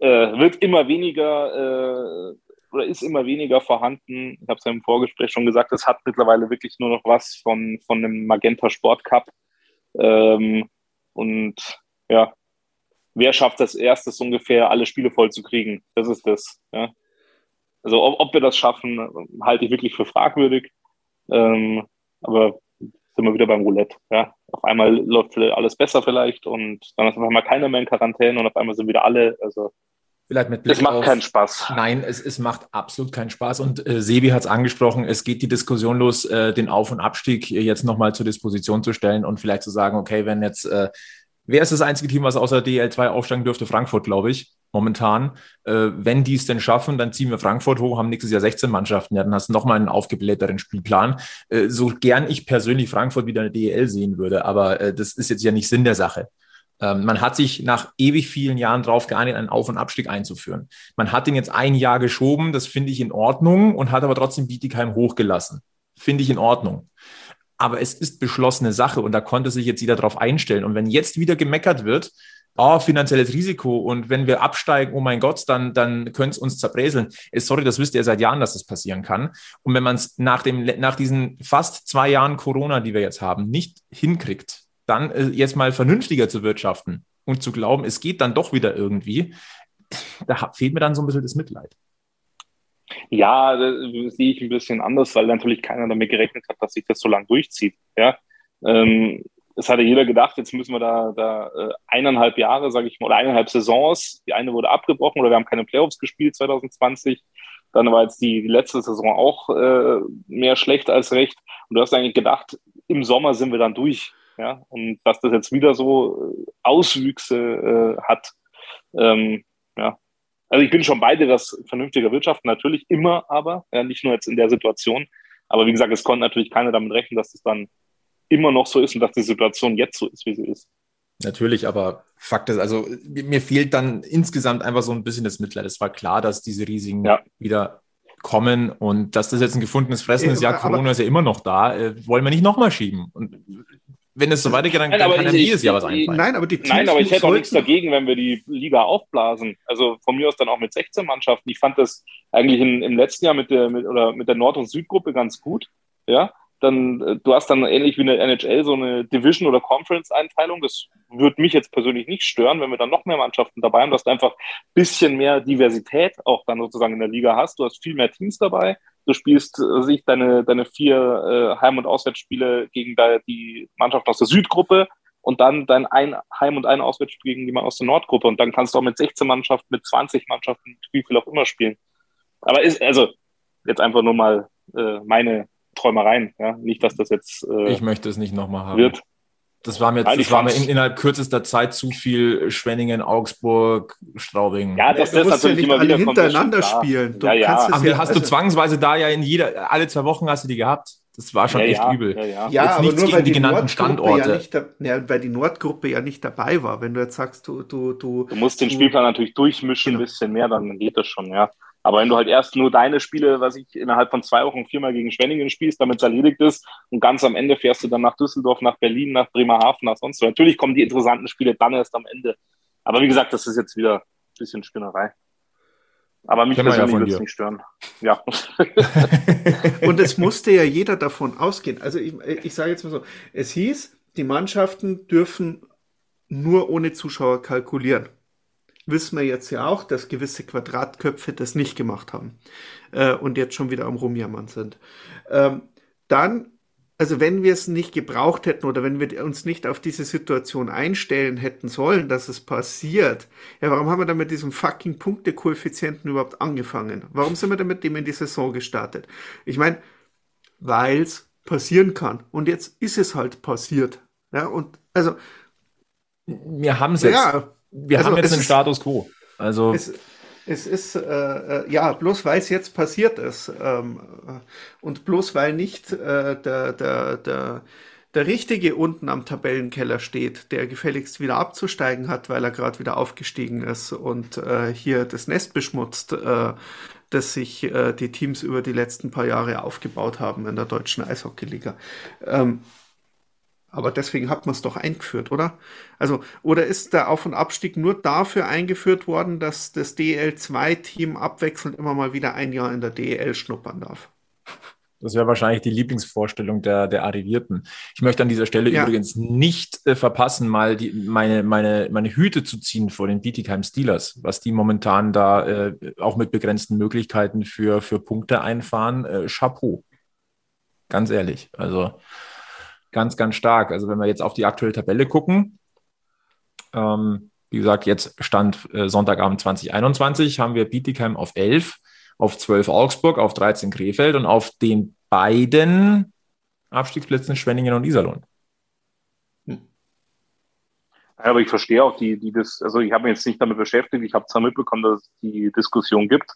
äh, wird immer weniger äh, oder ist immer weniger vorhanden. Ich habe es ja im Vorgespräch schon gesagt, es hat mittlerweile wirklich nur noch was von, von einem Magenta Sport Cup. Ähm, und ja, wer schafft das erstes ungefähr, alle Spiele voll zu kriegen? Das ist das. Ja. Also ob, ob, wir das schaffen, halte ich wirklich für fragwürdig. Ähm, aber sind wir wieder beim Roulette. Ja. Auf einmal läuft alles besser vielleicht und dann ist auf einmal keiner mehr in Quarantäne und auf einmal sind wieder alle. Also Vielleicht mit Blick es macht auf, keinen Spaß. Nein, es, es macht absolut keinen Spaß. Und äh, Sebi hat es angesprochen, es geht die Diskussion los, äh, den Auf- und Abstieg jetzt nochmal zur Disposition zu stellen und vielleicht zu sagen, okay, wenn jetzt äh, Wer ist das einzige Team, was außer DL2 aufsteigen dürfte? Frankfurt, glaube ich, momentan. Äh, wenn die es denn schaffen, dann ziehen wir Frankfurt hoch, haben nächstes Jahr 16 Mannschaften. Ja, dann hast du nochmal einen aufgeblähterten Spielplan. Äh, so gern ich persönlich Frankfurt wieder in der DL sehen würde, aber äh, das ist jetzt ja nicht Sinn der Sache. Ähm, man hat sich nach ewig vielen Jahren darauf geeinigt, einen Auf- und Abstieg einzuführen. Man hat den jetzt ein Jahr geschoben, das finde ich in Ordnung und hat aber trotzdem Bietigheim hochgelassen. Finde ich in Ordnung aber es ist beschlossene Sache und da konnte sich jetzt jeder darauf einstellen. Und wenn jetzt wieder gemeckert wird, oh, finanzielles Risiko und wenn wir absteigen, oh mein Gott, dann, dann könnte es uns zerbräseln. Äh, sorry, das wisst ihr seit Jahren, dass das passieren kann. Und wenn man es nach, nach diesen fast zwei Jahren Corona, die wir jetzt haben, nicht hinkriegt, dann äh, jetzt mal vernünftiger zu wirtschaften und zu glauben, es geht dann doch wieder irgendwie, da fehlt mir dann so ein bisschen das Mitleid. Ja, das sehe ich ein bisschen anders, weil natürlich keiner damit gerechnet hat, dass sich das so lange durchzieht. Ja, ähm, es hatte jeder gedacht, jetzt müssen wir da, da äh, eineinhalb Jahre, sage ich mal, oder eineinhalb Saisons. Die eine wurde abgebrochen oder wir haben keine Playoffs gespielt 2020. Dann war jetzt die, die letzte Saison auch äh, mehr schlecht als recht. Und du hast eigentlich gedacht, im Sommer sind wir dann durch. Ja? Und dass das jetzt wieder so äh, Auswüchse äh, hat. Ähm. Also ich bin schon beide, das vernünftiger Wirtschaften natürlich immer, aber ja, nicht nur jetzt in der Situation. Aber wie gesagt, es konnte natürlich keiner damit rechnen, dass das dann immer noch so ist und dass die Situation jetzt so ist, wie sie ist. Natürlich, aber Fakt ist, also mir fehlt dann insgesamt einfach so ein bisschen das Mitleid. Es war klar, dass diese Risiken ja. wieder kommen und dass das jetzt ein gefundenes Fressen ist. Ja, Corona ist ja immer noch da. Äh, wollen wir nicht nochmal schieben? Und wenn es so weitergeht, dann, nein, kann ja jedes Jahr was einfallen. Nein, aber, die nein, aber ich hätte auch nichts dagegen, wenn wir die Liga aufblasen. Also von mir aus dann auch mit 16 Mannschaften. Ich fand das eigentlich in, im letzten Jahr mit der, mit, oder mit der Nord- und Südgruppe ganz gut. Ja, dann, äh, du hast dann ähnlich wie in der NHL so eine Division- oder Conference-Einteilung. Das würde mich jetzt persönlich nicht stören, wenn wir dann noch mehr Mannschaften dabei haben, dass du einfach ein bisschen mehr Diversität auch dann sozusagen in der Liga hast. Du hast viel mehr Teams dabei. Du spielst äh, sich deine, deine vier äh, Heim- und Auswärtsspiele gegen die Mannschaft aus der Südgruppe und dann dein ein Heim- und ein Auswärtsspiel gegen jemand aus der Nordgruppe. Und dann kannst du auch mit 16 Mannschaften, mit 20 Mannschaften, wie viel auch immer spielen. Aber ist, also, jetzt einfach nur mal äh, meine Träumereien. Ja? Nicht, dass das jetzt. Äh, ich möchte es nicht nochmal haben. Wird. Das war mir, das war mir in, innerhalb kürzester Zeit zu viel Schwenningen, Augsburg, Straubing. Ja, das, das natürlich ja immer alle wieder hintereinander kommt, spielen. Du ja, ja. Ach, ja, hast also, du zwangsweise da ja in jeder, alle zwei Wochen hast du die gehabt. Das war schon ja, echt ja, übel. Ja, ja. ja aber nur weil die, die genannten Standorte. Ja nicht da, ja, weil die Nordgruppe ja nicht dabei war. Wenn du jetzt sagst, du, du, du. Du musst den Spielplan natürlich durchmischen, genau. ein bisschen mehr, dann geht das schon, ja. Aber wenn du halt erst nur deine Spiele, was ich innerhalb von zwei Wochen viermal gegen Schwenningen spielst, damit es erledigt ist und ganz am Ende fährst du dann nach Düsseldorf, nach Berlin, nach Bremerhaven, nach sonst wo. Natürlich kommen die interessanten Spiele dann erst am Ende. Aber wie gesagt, das ist jetzt wieder ein bisschen Spinnerei. Aber mich persönlich ja würde es nicht stören. Ja. und es musste ja jeder davon ausgehen. Also ich, ich sage jetzt mal so, es hieß, die Mannschaften dürfen nur ohne Zuschauer kalkulieren wissen wir jetzt ja auch, dass gewisse Quadratköpfe das nicht gemacht haben äh, und jetzt schon wieder am Rumjammern sind. Ähm, dann, also wenn wir es nicht gebraucht hätten oder wenn wir uns nicht auf diese Situation einstellen hätten sollen, dass es passiert, ja, warum haben wir dann mit diesem fucking Punktekoeffizienten überhaupt angefangen? Warum sind wir dann mit dem in die Saison gestartet? Ich meine, weil es passieren kann. Und jetzt ist es halt passiert. Ja, und also. Wir haben es jetzt. Ja, wir also haben jetzt einen Status quo. Also es, es ist äh, äh, ja bloß weil es jetzt passiert ist ähm, und bloß weil nicht äh, der, der, der, der Richtige unten am Tabellenkeller steht, der gefälligst wieder abzusteigen hat, weil er gerade wieder aufgestiegen ist und äh, hier das Nest beschmutzt, äh, das sich äh, die Teams über die letzten paar Jahre aufgebaut haben in der deutschen Eishockeyliga. Ähm, aber deswegen hat man es doch eingeführt, oder? Also, oder ist der Auf- und Abstieg nur dafür eingeführt worden, dass das DL2-Team abwechselnd immer mal wieder ein Jahr in der DL schnuppern darf? Das wäre wahrscheinlich die Lieblingsvorstellung der, der Arrivierten. Ich möchte an dieser Stelle ja. übrigens nicht äh, verpassen, mal die, meine, meine, meine Hüte zu ziehen vor den Bietigheim Steelers, was die momentan da äh, auch mit begrenzten Möglichkeiten für, für Punkte einfahren. Äh, Chapeau. Ganz ehrlich. Also ganz, ganz stark. Also wenn wir jetzt auf die aktuelle Tabelle gucken, ähm, wie gesagt, jetzt stand äh, Sonntagabend 2021, haben wir Bietigheim auf 11, auf 12 Augsburg, auf 13 Krefeld und auf den beiden Abstiegsplätzen Schwenningen und Iserlohn. Hm. aber ich verstehe auch die, die das, also ich habe mich jetzt nicht damit beschäftigt, ich habe zwar mitbekommen, dass es die Diskussion gibt,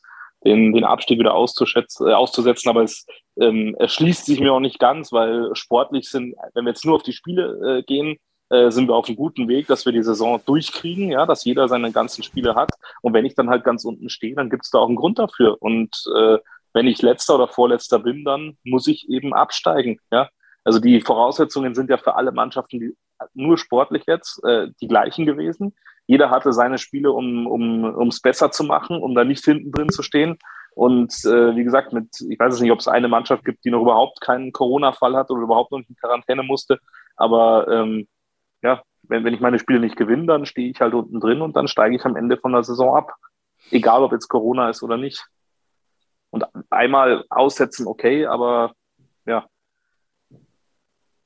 den, den Abstieg wieder auszuschätzen, äh, auszusetzen, aber es ähm, erschließt sich mir auch nicht ganz, weil sportlich sind, wenn wir jetzt nur auf die Spiele äh, gehen, äh, sind wir auf einem guten Weg, dass wir die Saison durchkriegen, ja, dass jeder seine ganzen Spiele hat. Und wenn ich dann halt ganz unten stehe, dann gibt es da auch einen Grund dafür. Und äh, wenn ich letzter oder vorletzter bin, dann muss ich eben absteigen. Ja, also die Voraussetzungen sind ja für alle Mannschaften, die nur sportlich jetzt, äh, die gleichen gewesen. Jeder hatte seine Spiele, um um es besser zu machen, um da nicht hinten drin zu stehen. Und äh, wie gesagt, mit, ich weiß es nicht, ob es eine Mannschaft gibt, die noch überhaupt keinen Corona-Fall hat oder überhaupt noch in Quarantäne musste. Aber ähm, ja, wenn, wenn ich meine Spiele nicht gewinne, dann stehe ich halt unten drin und dann steige ich am Ende von der Saison ab. Egal, ob jetzt Corona ist oder nicht. Und einmal aussetzen, okay, aber ja.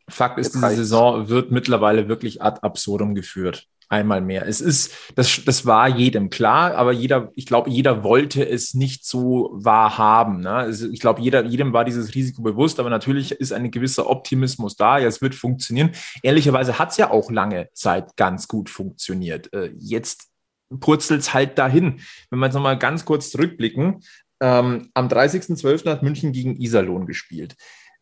Fakt ist, diese Saison wird mittlerweile wirklich ad absurdum geführt einmal mehr. Es ist, das, das war jedem klar, aber jeder, ich glaube, jeder wollte es nicht so wahrhaben. Ne? Also ich glaube, jeder, jedem war dieses Risiko bewusst, aber natürlich ist ein gewisser Optimismus da. Ja, es wird funktionieren. Ehrlicherweise hat es ja auch lange Zeit ganz gut funktioniert. Äh, jetzt purzelt es halt dahin. Wenn wir jetzt nochmal ganz kurz zurückblicken, ähm, am 30.12. hat München gegen Iserlohn gespielt.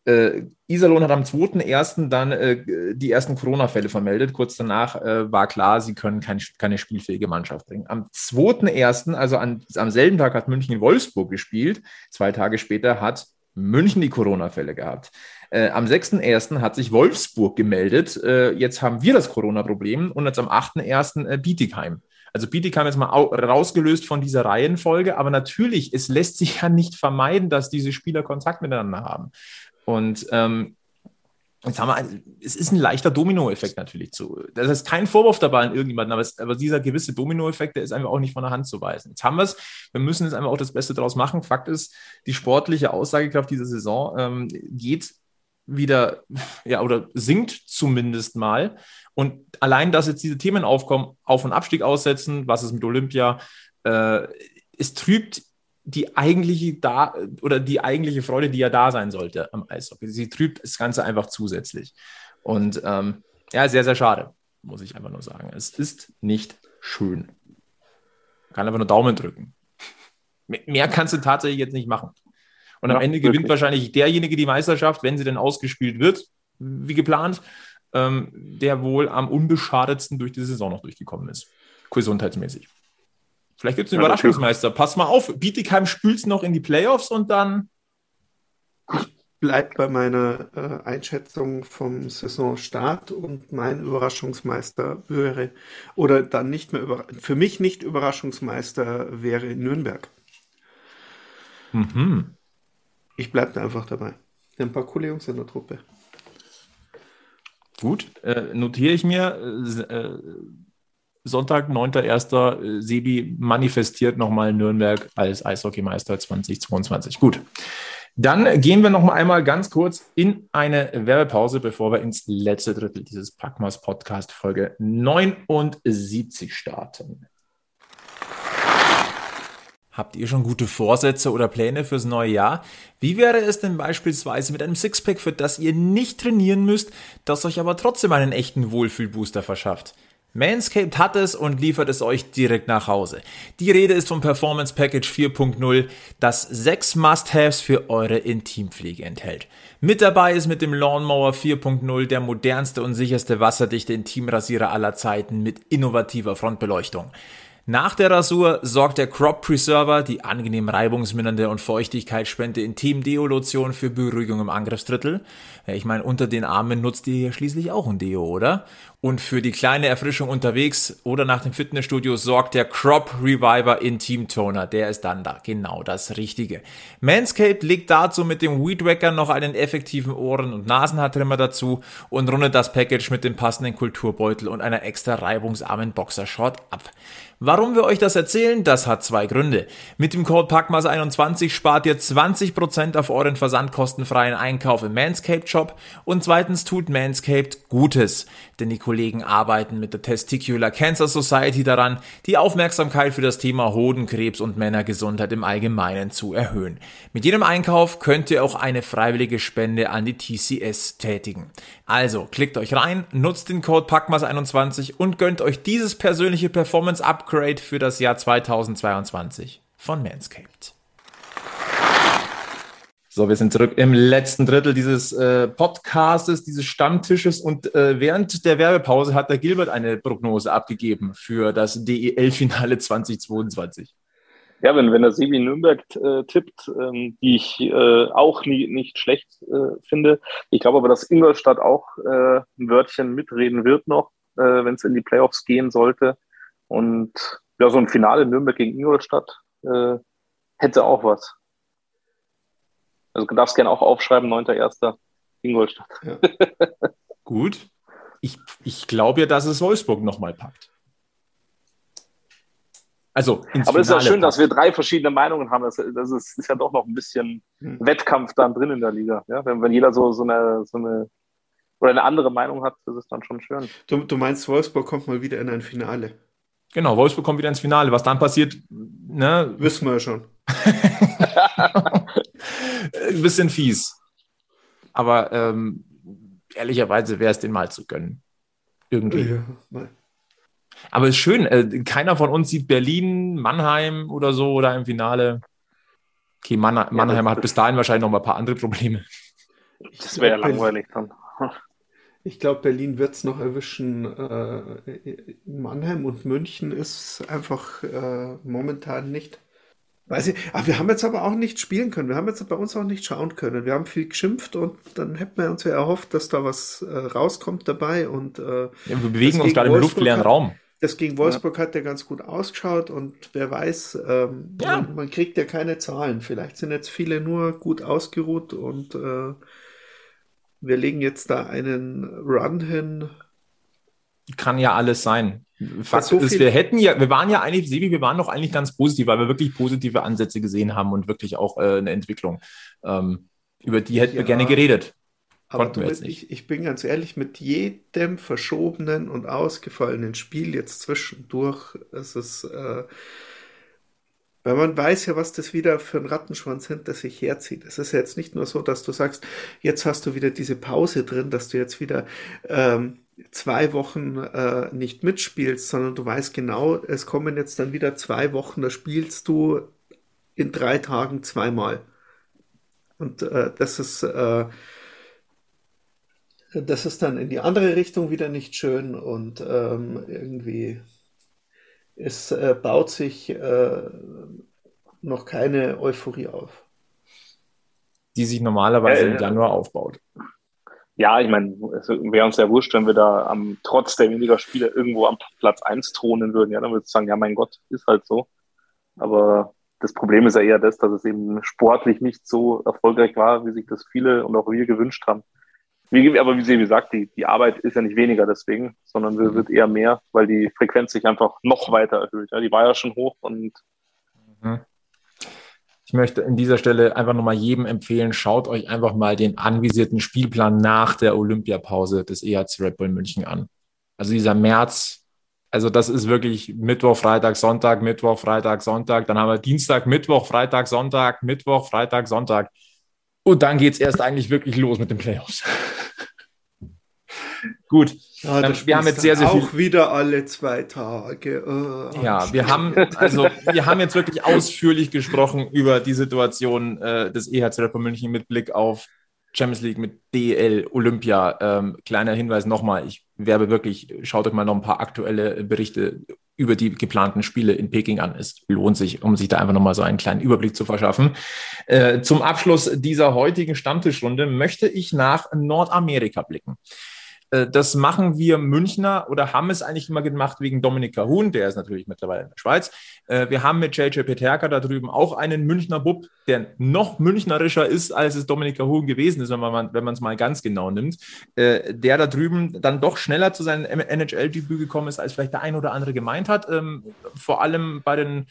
Äh, Iserlohn hat am 2.1. dann äh, die ersten Corona-Fälle vermeldet. Kurz danach äh, war klar, sie können kein, keine spielfähige Mannschaft bringen. Am 2.1., also an, am selben Tag, hat München in Wolfsburg gespielt. Zwei Tage später hat München die Corona-Fälle gehabt. Äh, am 6.1. hat sich Wolfsburg gemeldet. Äh, jetzt haben wir das Corona-Problem und jetzt am 8.1. Äh, Bietigheim. Also Bietigheim ist mal rausgelöst von dieser Reihenfolge, aber natürlich, es lässt sich ja nicht vermeiden, dass diese Spieler Kontakt miteinander haben. Und ähm, Jetzt haben wir, es ist ein leichter Dominoeffekt natürlich zu. Das ist kein Vorwurf dabei an irgendjemanden, aber, es, aber dieser gewisse Dominoeffekt, der ist einfach auch nicht von der Hand zu weisen. Jetzt haben wir es, wir müssen jetzt einfach auch das Beste daraus machen. Fakt ist, die sportliche Aussagekraft dieser Saison ähm, geht wieder, ja, oder sinkt zumindest mal. Und allein, dass jetzt diese Themen aufkommen, Auf- und Abstieg aussetzen, was ist mit Olympia, äh, es trübt die eigentliche da oder die eigentliche Freude, die ja da sein sollte am Eishockey. Sie trübt das Ganze einfach zusätzlich. Und ähm, ja, sehr, sehr schade, muss ich einfach nur sagen. Es ist nicht schön. Man kann einfach nur Daumen drücken. Mehr kannst du tatsächlich jetzt nicht machen. Und ja, am Ende gewinnt wahrscheinlich derjenige die Meisterschaft, wenn sie denn ausgespielt wird, wie geplant, ähm, der wohl am unbeschadetsten durch die Saison noch durchgekommen ist. Gesundheitsmäßig. Vielleicht gibt es einen ja, Überraschungsmeister. Pass mal auf, Bietigheim spült es noch in die Playoffs und dann. Bleibt bei meiner äh, Einschätzung vom Saisonstart und mein Überraschungsmeister wäre, oder dann nicht mehr, über, für mich nicht Überraschungsmeister wäre Nürnberg. Mhm. Ich bleibe da einfach dabei. Ein paar coole Jungs in der Truppe. Gut, äh, notiere ich mir. Äh, Sonntag, 9.1. Äh, Sebi manifestiert nochmal Nürnberg als Eishockeymeister 2022. Gut. Dann gehen wir noch mal einmal ganz kurz in eine Werbepause, bevor wir ins letzte Drittel dieses Packmas Podcast Folge 79 starten. Habt ihr schon gute Vorsätze oder Pläne fürs neue Jahr? Wie wäre es denn beispielsweise mit einem Sixpack, für das ihr nicht trainieren müsst, das euch aber trotzdem einen echten Wohlfühlbooster verschafft? Manscaped hat es und liefert es euch direkt nach Hause. Die Rede ist vom Performance Package 4.0, das sechs Must-Haves für eure Intimpflege enthält. Mit dabei ist mit dem Lawnmower 4.0 der modernste und sicherste wasserdichte Intimrasierer aller Zeiten mit innovativer Frontbeleuchtung. Nach der Rasur sorgt der Crop Preserver, die angenehm reibungsmindernde und feuchtigkeitsspende Intim-Deo-Lotion für Beruhigung im Angriffsdrittel. Ich meine, unter den Armen nutzt ihr ja schließlich auch ein Deo, oder? Und für die kleine Erfrischung unterwegs oder nach dem Fitnessstudio sorgt der Crop Reviver Intim Toner. Der ist dann da genau das Richtige. Manscaped legt dazu mit dem Weed Wacker noch einen effektiven Ohren- und Nasenhaartrimmer dazu und rundet das Package mit dem passenden Kulturbeutel und einer extra reibungsarmen Boxershort ab. Warum wir euch das erzählen? Das hat zwei Gründe. Mit dem Code PACMAS21 spart ihr 20% auf euren versandkostenfreien Einkauf im Manscaped Shop und zweitens tut Manscaped Gutes, denn die Kollegen arbeiten mit der Testicular Cancer Society daran, die Aufmerksamkeit für das Thema Hodenkrebs und Männergesundheit im Allgemeinen zu erhöhen. Mit jedem Einkauf könnt ihr auch eine freiwillige Spende an die TCS tätigen. Also klickt euch rein, nutzt den Code PACMAS21 und gönnt euch dieses persönliche Performance Upgrade Upgrade für das Jahr 2022 von Manscaped. So, wir sind zurück im letzten Drittel dieses äh, Podcastes, dieses Stammtisches und äh, während der Werbepause hat der Gilbert eine Prognose abgegeben für das DEL-Finale 2022. Ja, wenn, wenn der Sebi Nürnberg äh, tippt, ähm, die ich äh, auch nie, nicht schlecht äh, finde. Ich glaube aber, dass Ingolstadt auch äh, ein Wörtchen mitreden wird noch, äh, wenn es in die Playoffs gehen sollte. Und ja, so ein Finale Nürnberg gegen Ingolstadt äh, hätte auch was. Also du darfst gerne auch aufschreiben, 9.1. Ingolstadt. Ja. Gut. Ich, ich glaube ja, dass es Wolfsburg nochmal packt. Also Aber es ist ja schön, dass wir drei verschiedene Meinungen haben. Das, das ist, ist, ja doch noch ein bisschen hm. Wettkampf dann drin in der Liga. Ja? Wenn, wenn jeder so, so, eine, so eine oder eine andere Meinung hat, das ist dann schon schön. Du, du meinst, Wolfsburg kommt mal wieder in ein Finale? Genau, Wolfsburg kommt wieder ins Finale. Was dann passiert, ne? Wissen wir ja schon. ein bisschen fies. Aber ähm, ehrlicherweise wäre es den mal zu gönnen. Irgendwie. Ja, Aber es ist schön, äh, keiner von uns sieht Berlin, Mannheim oder so oder im Finale. Okay, Mann, Mannheim ja, hat bis dahin wahrscheinlich noch mal ein paar andere Probleme. Das wäre ja langweilig dann. Ich glaube, Berlin wird es noch erwischen. Äh, Mannheim und München ist einfach äh, momentan nicht. Weiß ich, aber wir haben jetzt aber auch nicht spielen können. Wir haben jetzt bei uns auch nicht schauen können. Wir haben viel geschimpft und dann hätten wir uns ja erhofft, dass da was äh, rauskommt dabei. Und, äh, ja, wir bewegen uns gerade im luftleeren hat, Raum. Das gegen Wolfsburg ja. hat ja ganz gut ausgeschaut und wer weiß, ähm, ja. man, man, kriegt ja keine Zahlen. Vielleicht sind jetzt viele nur gut ausgeruht und äh, wir legen jetzt da einen Run hin. Kann ja alles sein. Fakt so ist, wir hätten ja, wir waren ja eigentlich, Sebi, wir waren doch eigentlich ganz positiv, weil wir wirklich positive Ansätze gesehen haben und wirklich auch äh, eine Entwicklung. Ähm, über die hätten ja, wir gerne geredet. Aber du, ich, ich bin ganz ehrlich, mit jedem verschobenen und ausgefallenen Spiel jetzt zwischendurch, es ist, äh, weil man weiß ja, was das wieder für ein Rattenschwanz hinter sich herzieht. Es ist ja jetzt nicht nur so, dass du sagst, jetzt hast du wieder diese Pause drin, dass du jetzt wieder ähm, zwei Wochen äh, nicht mitspielst, sondern du weißt genau, es kommen jetzt dann wieder zwei Wochen, da spielst du in drei Tagen zweimal. Und äh, das ist äh, das ist dann in die andere Richtung wieder nicht schön und ähm, irgendwie es äh, baut sich äh, noch keine Euphorie auf. Die sich normalerweise äh, im Januar aufbaut. Ja, ich meine, es wäre uns ja wurscht, wenn wir da am, trotz der weniger Spiele irgendwo am Platz 1 thronen würden. Ja, dann würde ich sagen, ja, mein Gott, ist halt so. Aber das Problem ist ja eher das, dass es eben sportlich nicht so erfolgreich war, wie sich das viele und auch wir gewünscht haben. Wie, aber wie Sie gesagt, die, die Arbeit ist ja nicht weniger deswegen, sondern sie wird eher mehr, weil die Frequenz sich einfach noch weiter erhöht. Ja, die war ja schon hoch und mhm. Ich möchte an dieser Stelle einfach nochmal jedem empfehlen, schaut euch einfach mal den anvisierten Spielplan nach der Olympiapause des EHC Red Bull München an. Also dieser März, also das ist wirklich Mittwoch, Freitag, Sonntag, Mittwoch, Freitag, Sonntag. Dann haben wir Dienstag, Mittwoch, Freitag, Sonntag, Mittwoch, Freitag, Sonntag. Und dann geht es erst eigentlich wirklich los mit den Playoffs. Gut. Ja, ähm, wir haben jetzt sehr, sehr auch viel. wieder alle zwei Tage. Oh, ja, wir haben, also, wir haben jetzt wirklich ausführlich gesprochen über die Situation äh, des EHC Rapper München mit Blick auf Champions League mit DL Olympia. Ähm, kleiner Hinweis nochmal, ich werbe wirklich, schaut euch mal noch ein paar aktuelle Berichte über die geplanten Spiele in Peking an. Es lohnt sich, um sich da einfach nochmal so einen kleinen Überblick zu verschaffen. Äh, zum Abschluss dieser heutigen Stammtischrunde möchte ich nach Nordamerika blicken. Äh, das machen wir Münchner oder haben es eigentlich immer gemacht wegen Dominik Cahun, der ist natürlich mittlerweile in der Schweiz. Äh, wir haben mit JJ Peterka da drüben auch einen Münchner Bub, der noch münchnerischer ist, als es Dominik Cahun gewesen ist, wenn man wenn es mal ganz genau nimmt. Äh, der da drüben dann doch schneller zu seinem NHL-Debüt gekommen ist, als vielleicht der ein oder andere gemeint hat. Ähm, vor allem bei den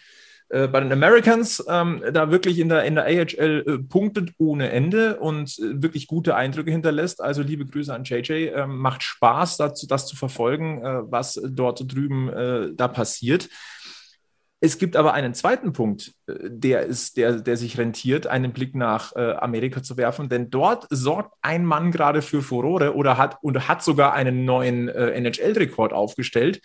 äh, bei den Americans ähm, da wirklich in der, in der AHL äh, punktet ohne Ende und äh, wirklich gute Eindrücke hinterlässt. Also liebe Grüße an JJ. Ähm, macht Spaß, dazu, das zu verfolgen, äh, was dort drüben äh, da passiert. Es gibt aber einen zweiten Punkt, äh, der ist, der, der sich rentiert, einen Blick nach Amerika zu werfen, denn dort sorgt ein Mann gerade für Furore oder hat und hat sogar einen neuen NHL-Rekord aufgestellt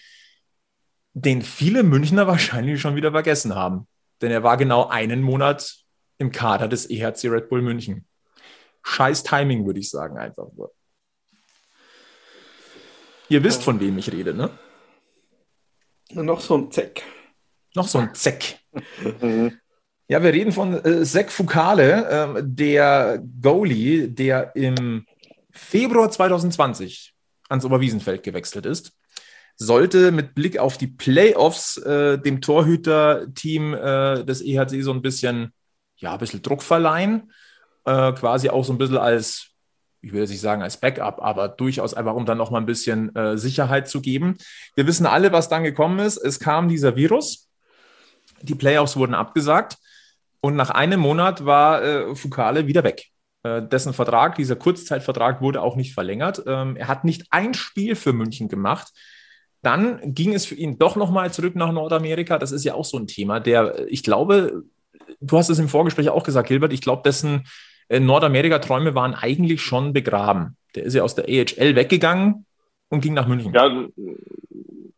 den viele Münchner wahrscheinlich schon wieder vergessen haben. Denn er war genau einen Monat im Kader des EHC Red Bull München. Scheiß Timing, würde ich sagen, einfach nur. Ihr wisst, von wem ich rede, ne? Noch so ein Zeck. Noch so ein Zeck. ja, wir reden von äh, Zek Fukale, äh, der Goalie, der im Februar 2020 ans Oberwiesenfeld gewechselt ist sollte mit Blick auf die Playoffs äh, dem Torhüter-Team äh, des EHC so ein bisschen, ja, ein bisschen Druck verleihen. Äh, quasi auch so ein bisschen als, ich will jetzt nicht sagen als Backup, aber durchaus einfach, um dann noch mal ein bisschen äh, Sicherheit zu geben. Wir wissen alle, was dann gekommen ist. Es kam dieser Virus. Die Playoffs wurden abgesagt und nach einem Monat war äh, Fukale wieder weg. Äh, dessen Vertrag, dieser Kurzzeitvertrag, wurde auch nicht verlängert. Ähm, er hat nicht ein Spiel für München gemacht. Dann ging es für ihn doch nochmal zurück nach Nordamerika. Das ist ja auch so ein Thema, der, ich glaube, du hast es im Vorgespräch auch gesagt, Gilbert, ich glaube, dessen äh, Nordamerika-Träume waren eigentlich schon begraben. Der ist ja aus der AHL weggegangen und ging nach München. Ja,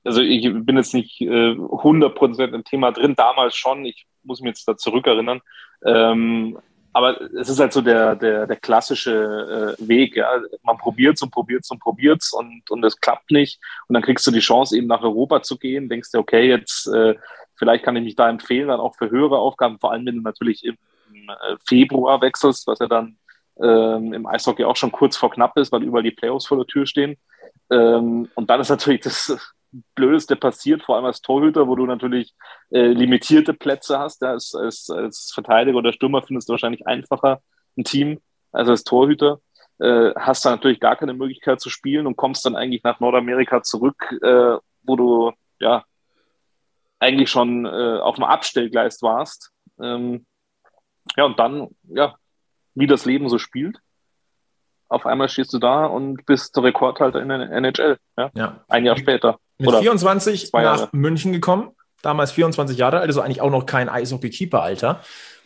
also ich bin jetzt nicht äh, 100% im Thema drin, damals schon, ich muss mich jetzt da zurückerinnern. Ähm, aber es ist halt so der, der, der klassische äh, Weg. Ja? Man probiert und probiert und probiert und, und es klappt nicht. Und dann kriegst du die Chance, eben nach Europa zu gehen. Denkst dir, okay, jetzt äh, vielleicht kann ich mich da empfehlen, dann auch für höhere Aufgaben, vor allem wenn du natürlich im, im äh, Februar wechselst, was ja dann ähm, im Eishockey auch schon kurz vor knapp ist, weil überall die Playoffs vor der Tür stehen. Ähm, und dann ist natürlich das Blödeste passiert, vor allem als Torhüter, wo du natürlich äh, limitierte Plätze hast. Ja, als, als, als Verteidiger oder Stürmer findest du wahrscheinlich einfacher ein Team als als Torhüter. Äh, hast da natürlich gar keine Möglichkeit zu spielen und kommst dann eigentlich nach Nordamerika zurück, äh, wo du ja eigentlich schon äh, auf dem Abstellgleis warst. Ähm, ja, und dann, ja, wie das Leben so spielt. Auf einmal stehst du da und bist Rekordhalter in der NHL. Ja? ja. Ein Jahr später. Mit Oder 24 nach München gekommen, damals 24 Jahre alt, also eigentlich auch noch kein Eishockey-Keeper-Alter.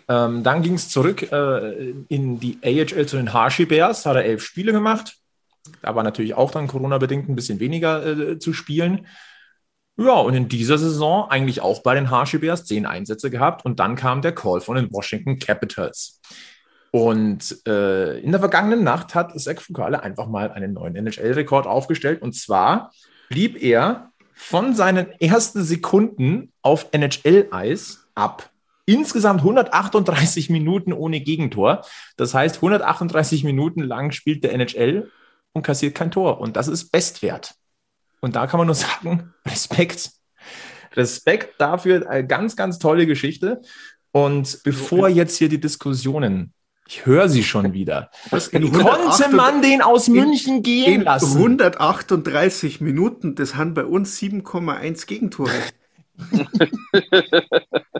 Ähm, dann ging es zurück äh, in die AHL zu den Hershey Bears, hat er elf Spiele gemacht. Da war natürlich auch dann Corona-bedingt ein bisschen weniger äh, zu spielen. Ja, und in dieser Saison eigentlich auch bei den Hershey Bears zehn Einsätze gehabt und dann kam der Call von den Washington Capitals. Und äh, in der vergangenen Nacht hat Zach Fugale einfach mal einen neuen NHL-Rekord aufgestellt und zwar blieb er von seinen ersten Sekunden auf NHL-Eis ab. Insgesamt 138 Minuten ohne Gegentor. Das heißt, 138 Minuten lang spielt der NHL und kassiert kein Tor. Und das ist Bestwert. Und da kann man nur sagen, Respekt. Respekt dafür, eine ganz, ganz tolle Geschichte. Und bevor jetzt hier die Diskussionen ich höre sie schon wieder. Was, Wie konnte man den aus München gehen in lassen? 138 Minuten, das haben bei uns 7,1 Gegentore.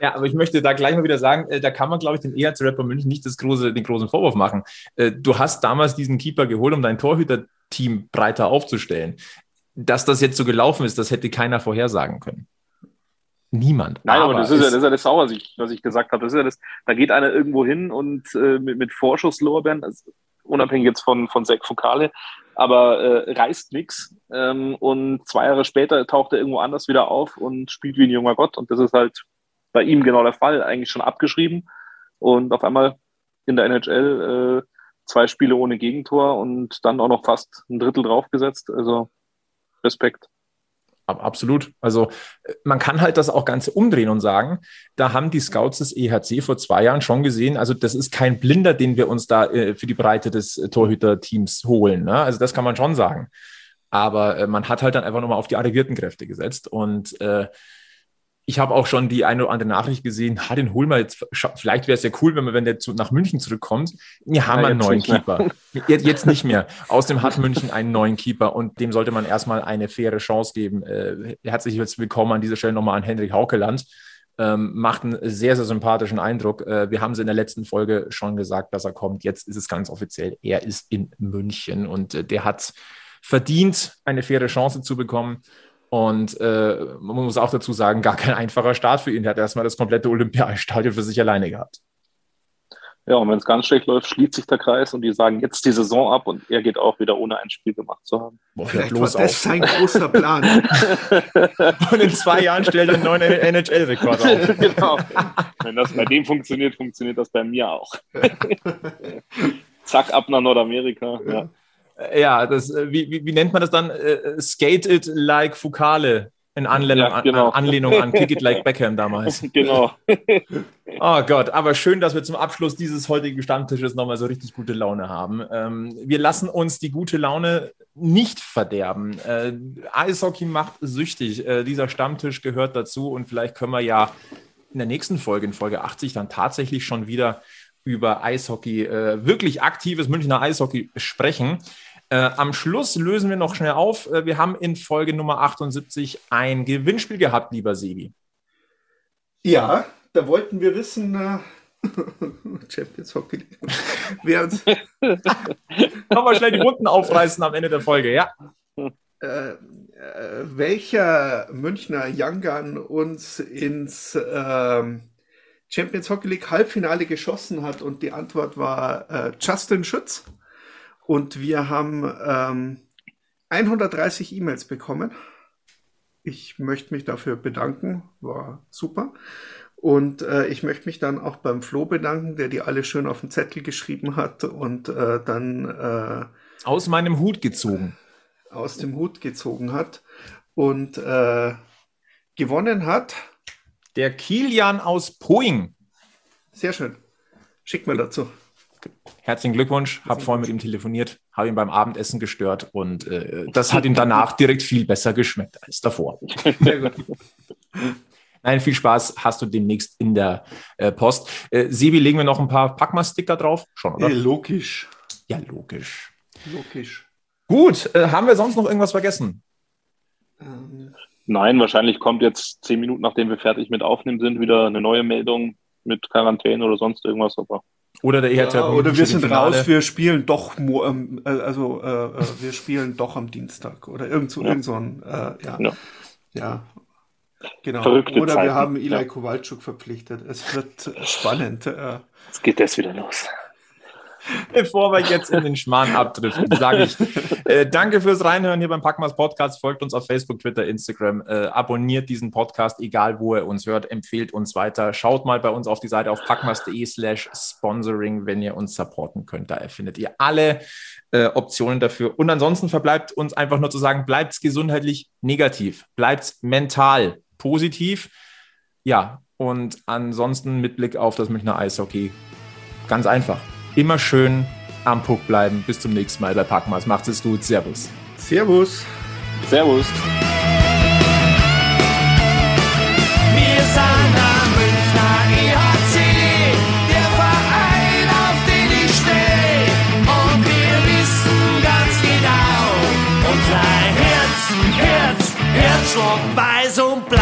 Ja, aber ich möchte da gleich mal wieder sagen, äh, da kann man, glaube ich, den EHC Rapper München nicht das große, den großen Vorwurf machen. Äh, du hast damals diesen Keeper geholt, um dein Torhüter-Team breiter aufzustellen. Dass das jetzt so gelaufen ist, das hätte keiner vorhersagen können. Niemand. Nein, aber, aber das, ist ja, das ist ja das Sauer, was ich, was ich gesagt habe. Das ist ja das, da geht einer irgendwo hin und äh, mit, mit Vorschusslorbeeren, also unabhängig jetzt von, von Sek Fokale, aber äh, reißt nichts. Ähm, und zwei Jahre später taucht er irgendwo anders wieder auf und spielt wie ein junger Gott. Und das ist halt bei ihm genau der Fall, eigentlich schon abgeschrieben. Und auf einmal in der NHL äh, zwei Spiele ohne Gegentor und dann auch noch fast ein Drittel draufgesetzt. Also Respekt. Absolut. Also man kann halt das auch Ganze umdrehen und sagen, da haben die Scouts des EHC vor zwei Jahren schon gesehen, also das ist kein Blinder, den wir uns da äh, für die Breite des äh, Torhüterteams holen. Ne? Also das kann man schon sagen. Aber äh, man hat halt dann einfach nochmal auf die arrivierten Kräfte gesetzt und äh, ich habe auch schon die eine oder andere Nachricht gesehen, ha, den holen wir jetzt, vielleicht wäre es ja cool, wenn, wir, wenn der zu, nach München zurückkommt. Wir haben ja, einen neuen Keeper. Jetzt, jetzt, nicht mehr. Außerdem hat München einen neuen Keeper und dem sollte man erstmal eine faire Chance geben. Äh, herzlich willkommen an dieser Stelle nochmal an Henrik Haukeland. Ähm, macht einen sehr, sehr sympathischen Eindruck. Äh, wir haben es in der letzten Folge schon gesagt, dass er kommt. Jetzt ist es ganz offiziell. Er ist in München und äh, der hat verdient, eine faire Chance zu bekommen. Und äh, man muss auch dazu sagen, gar kein einfacher Start für ihn. Er hat erstmal das komplette Olympiastadion für sich alleine gehabt. Ja, und wenn es ganz schlecht läuft, schließt sich der Kreis und die sagen jetzt die Saison ab und er geht auch wieder ohne ein Spiel gemacht zu haben. Boah, Vielleicht war das sein großer Plan. und in zwei Jahren stellt er einen neuen NHL-Rekord auf. genau. Wenn das bei dem funktioniert, funktioniert das bei mir auch. Zack, ab nach Nordamerika. Ja. Ja, das, äh, wie, wie, wie, nennt man das dann? Uh, skate it like Fukale. In Anlehnung, ja, genau. an, Anlehnung an Kick It Like Beckham damals. Genau. oh Gott, aber schön, dass wir zum Abschluss dieses heutigen Stammtisches nochmal so richtig gute Laune haben. Ähm, wir lassen uns die gute Laune nicht verderben. Äh, Eishockey macht süchtig. Äh, dieser Stammtisch gehört dazu und vielleicht können wir ja in der nächsten Folge, in Folge 80, dann tatsächlich schon wieder über Eishockey, äh, wirklich aktives Münchner Eishockey sprechen. Äh, am Schluss lösen wir noch schnell auf. Äh, wir haben in Folge Nummer 78 ein Gewinnspiel gehabt, lieber Sebi. Ja, da wollten wir wissen, äh, Champions Hockey. Wer uns. Wir schnell die Runden aufreißen am Ende der Folge, ja. Äh, äh, welcher Münchner Young Gun uns ins äh, Champions Hockey League Halbfinale geschossen hat und die Antwort war äh, Justin Schütz. Und wir haben ähm, 130 E-Mails bekommen. Ich möchte mich dafür bedanken, war super. Und äh, ich möchte mich dann auch beim Flo bedanken, der die alle schön auf den Zettel geschrieben hat und äh, dann äh, aus meinem Hut gezogen. Aus dem Hut gezogen hat und äh, gewonnen hat. Der Kilian aus Poing. Sehr schön. Schick mir dazu. Herzlichen Glückwunsch, habe vorhin mit ihm telefoniert, habe ihn beim Abendessen gestört und äh, das hat ihm danach direkt viel besser geschmeckt als davor. Sehr gut. Nein, viel Spaß hast du demnächst in der äh, Post. Äh, Sebi, legen wir noch ein paar Packmas-Sticker drauf? Schon, oder? Ja, logisch. Ja, logisch. Logisch. Gut, äh, haben wir sonst noch irgendwas vergessen? Ähm. Nein, wahrscheinlich kommt jetzt zehn Minuten, nachdem wir fertig mit Aufnehmen sind, wieder eine neue Meldung mit Quarantäne oder sonst irgendwas. Aber oder der EHT. Ja, oder wir sind Finale. raus, wir spielen doch, ähm, äh, also äh, äh, wir spielen doch am Dienstag oder irgend so, ja. irgend so ein, äh, ja. ja. ja. Genau. Verrückte Oder Zeiten. wir haben Eli ja. Kowalczuk verpflichtet. Es wird spannend. Äh. Jetzt geht das wieder los. Bevor wir jetzt in den Schmarrn abdriften, sage ich äh, danke fürs Reinhören hier beim Packmas Podcast. Folgt uns auf Facebook, Twitter, Instagram. Äh, abonniert diesen Podcast, egal wo ihr uns hört. Empfehlt uns weiter. Schaut mal bei uns auf die Seite auf packmas.de slash sponsoring, wenn ihr uns supporten könnt. Da findet ihr alle äh, Optionen dafür. Und ansonsten verbleibt uns einfach nur zu sagen, bleibt gesundheitlich negativ, bleibt mental positiv. Ja, und ansonsten mit Blick auf das Münchner Eishockey ganz einfach immer schön am Puck bleiben. Bis zum nächsten Mal bei Packmas. Macht es gut. Servus. Servus. Servus. Wir sind am Münchner EHC, der Verein, auf den ich stehe. Und wir wissen ganz genau, unser Herz, Herz, Herzschlag weiß und blau.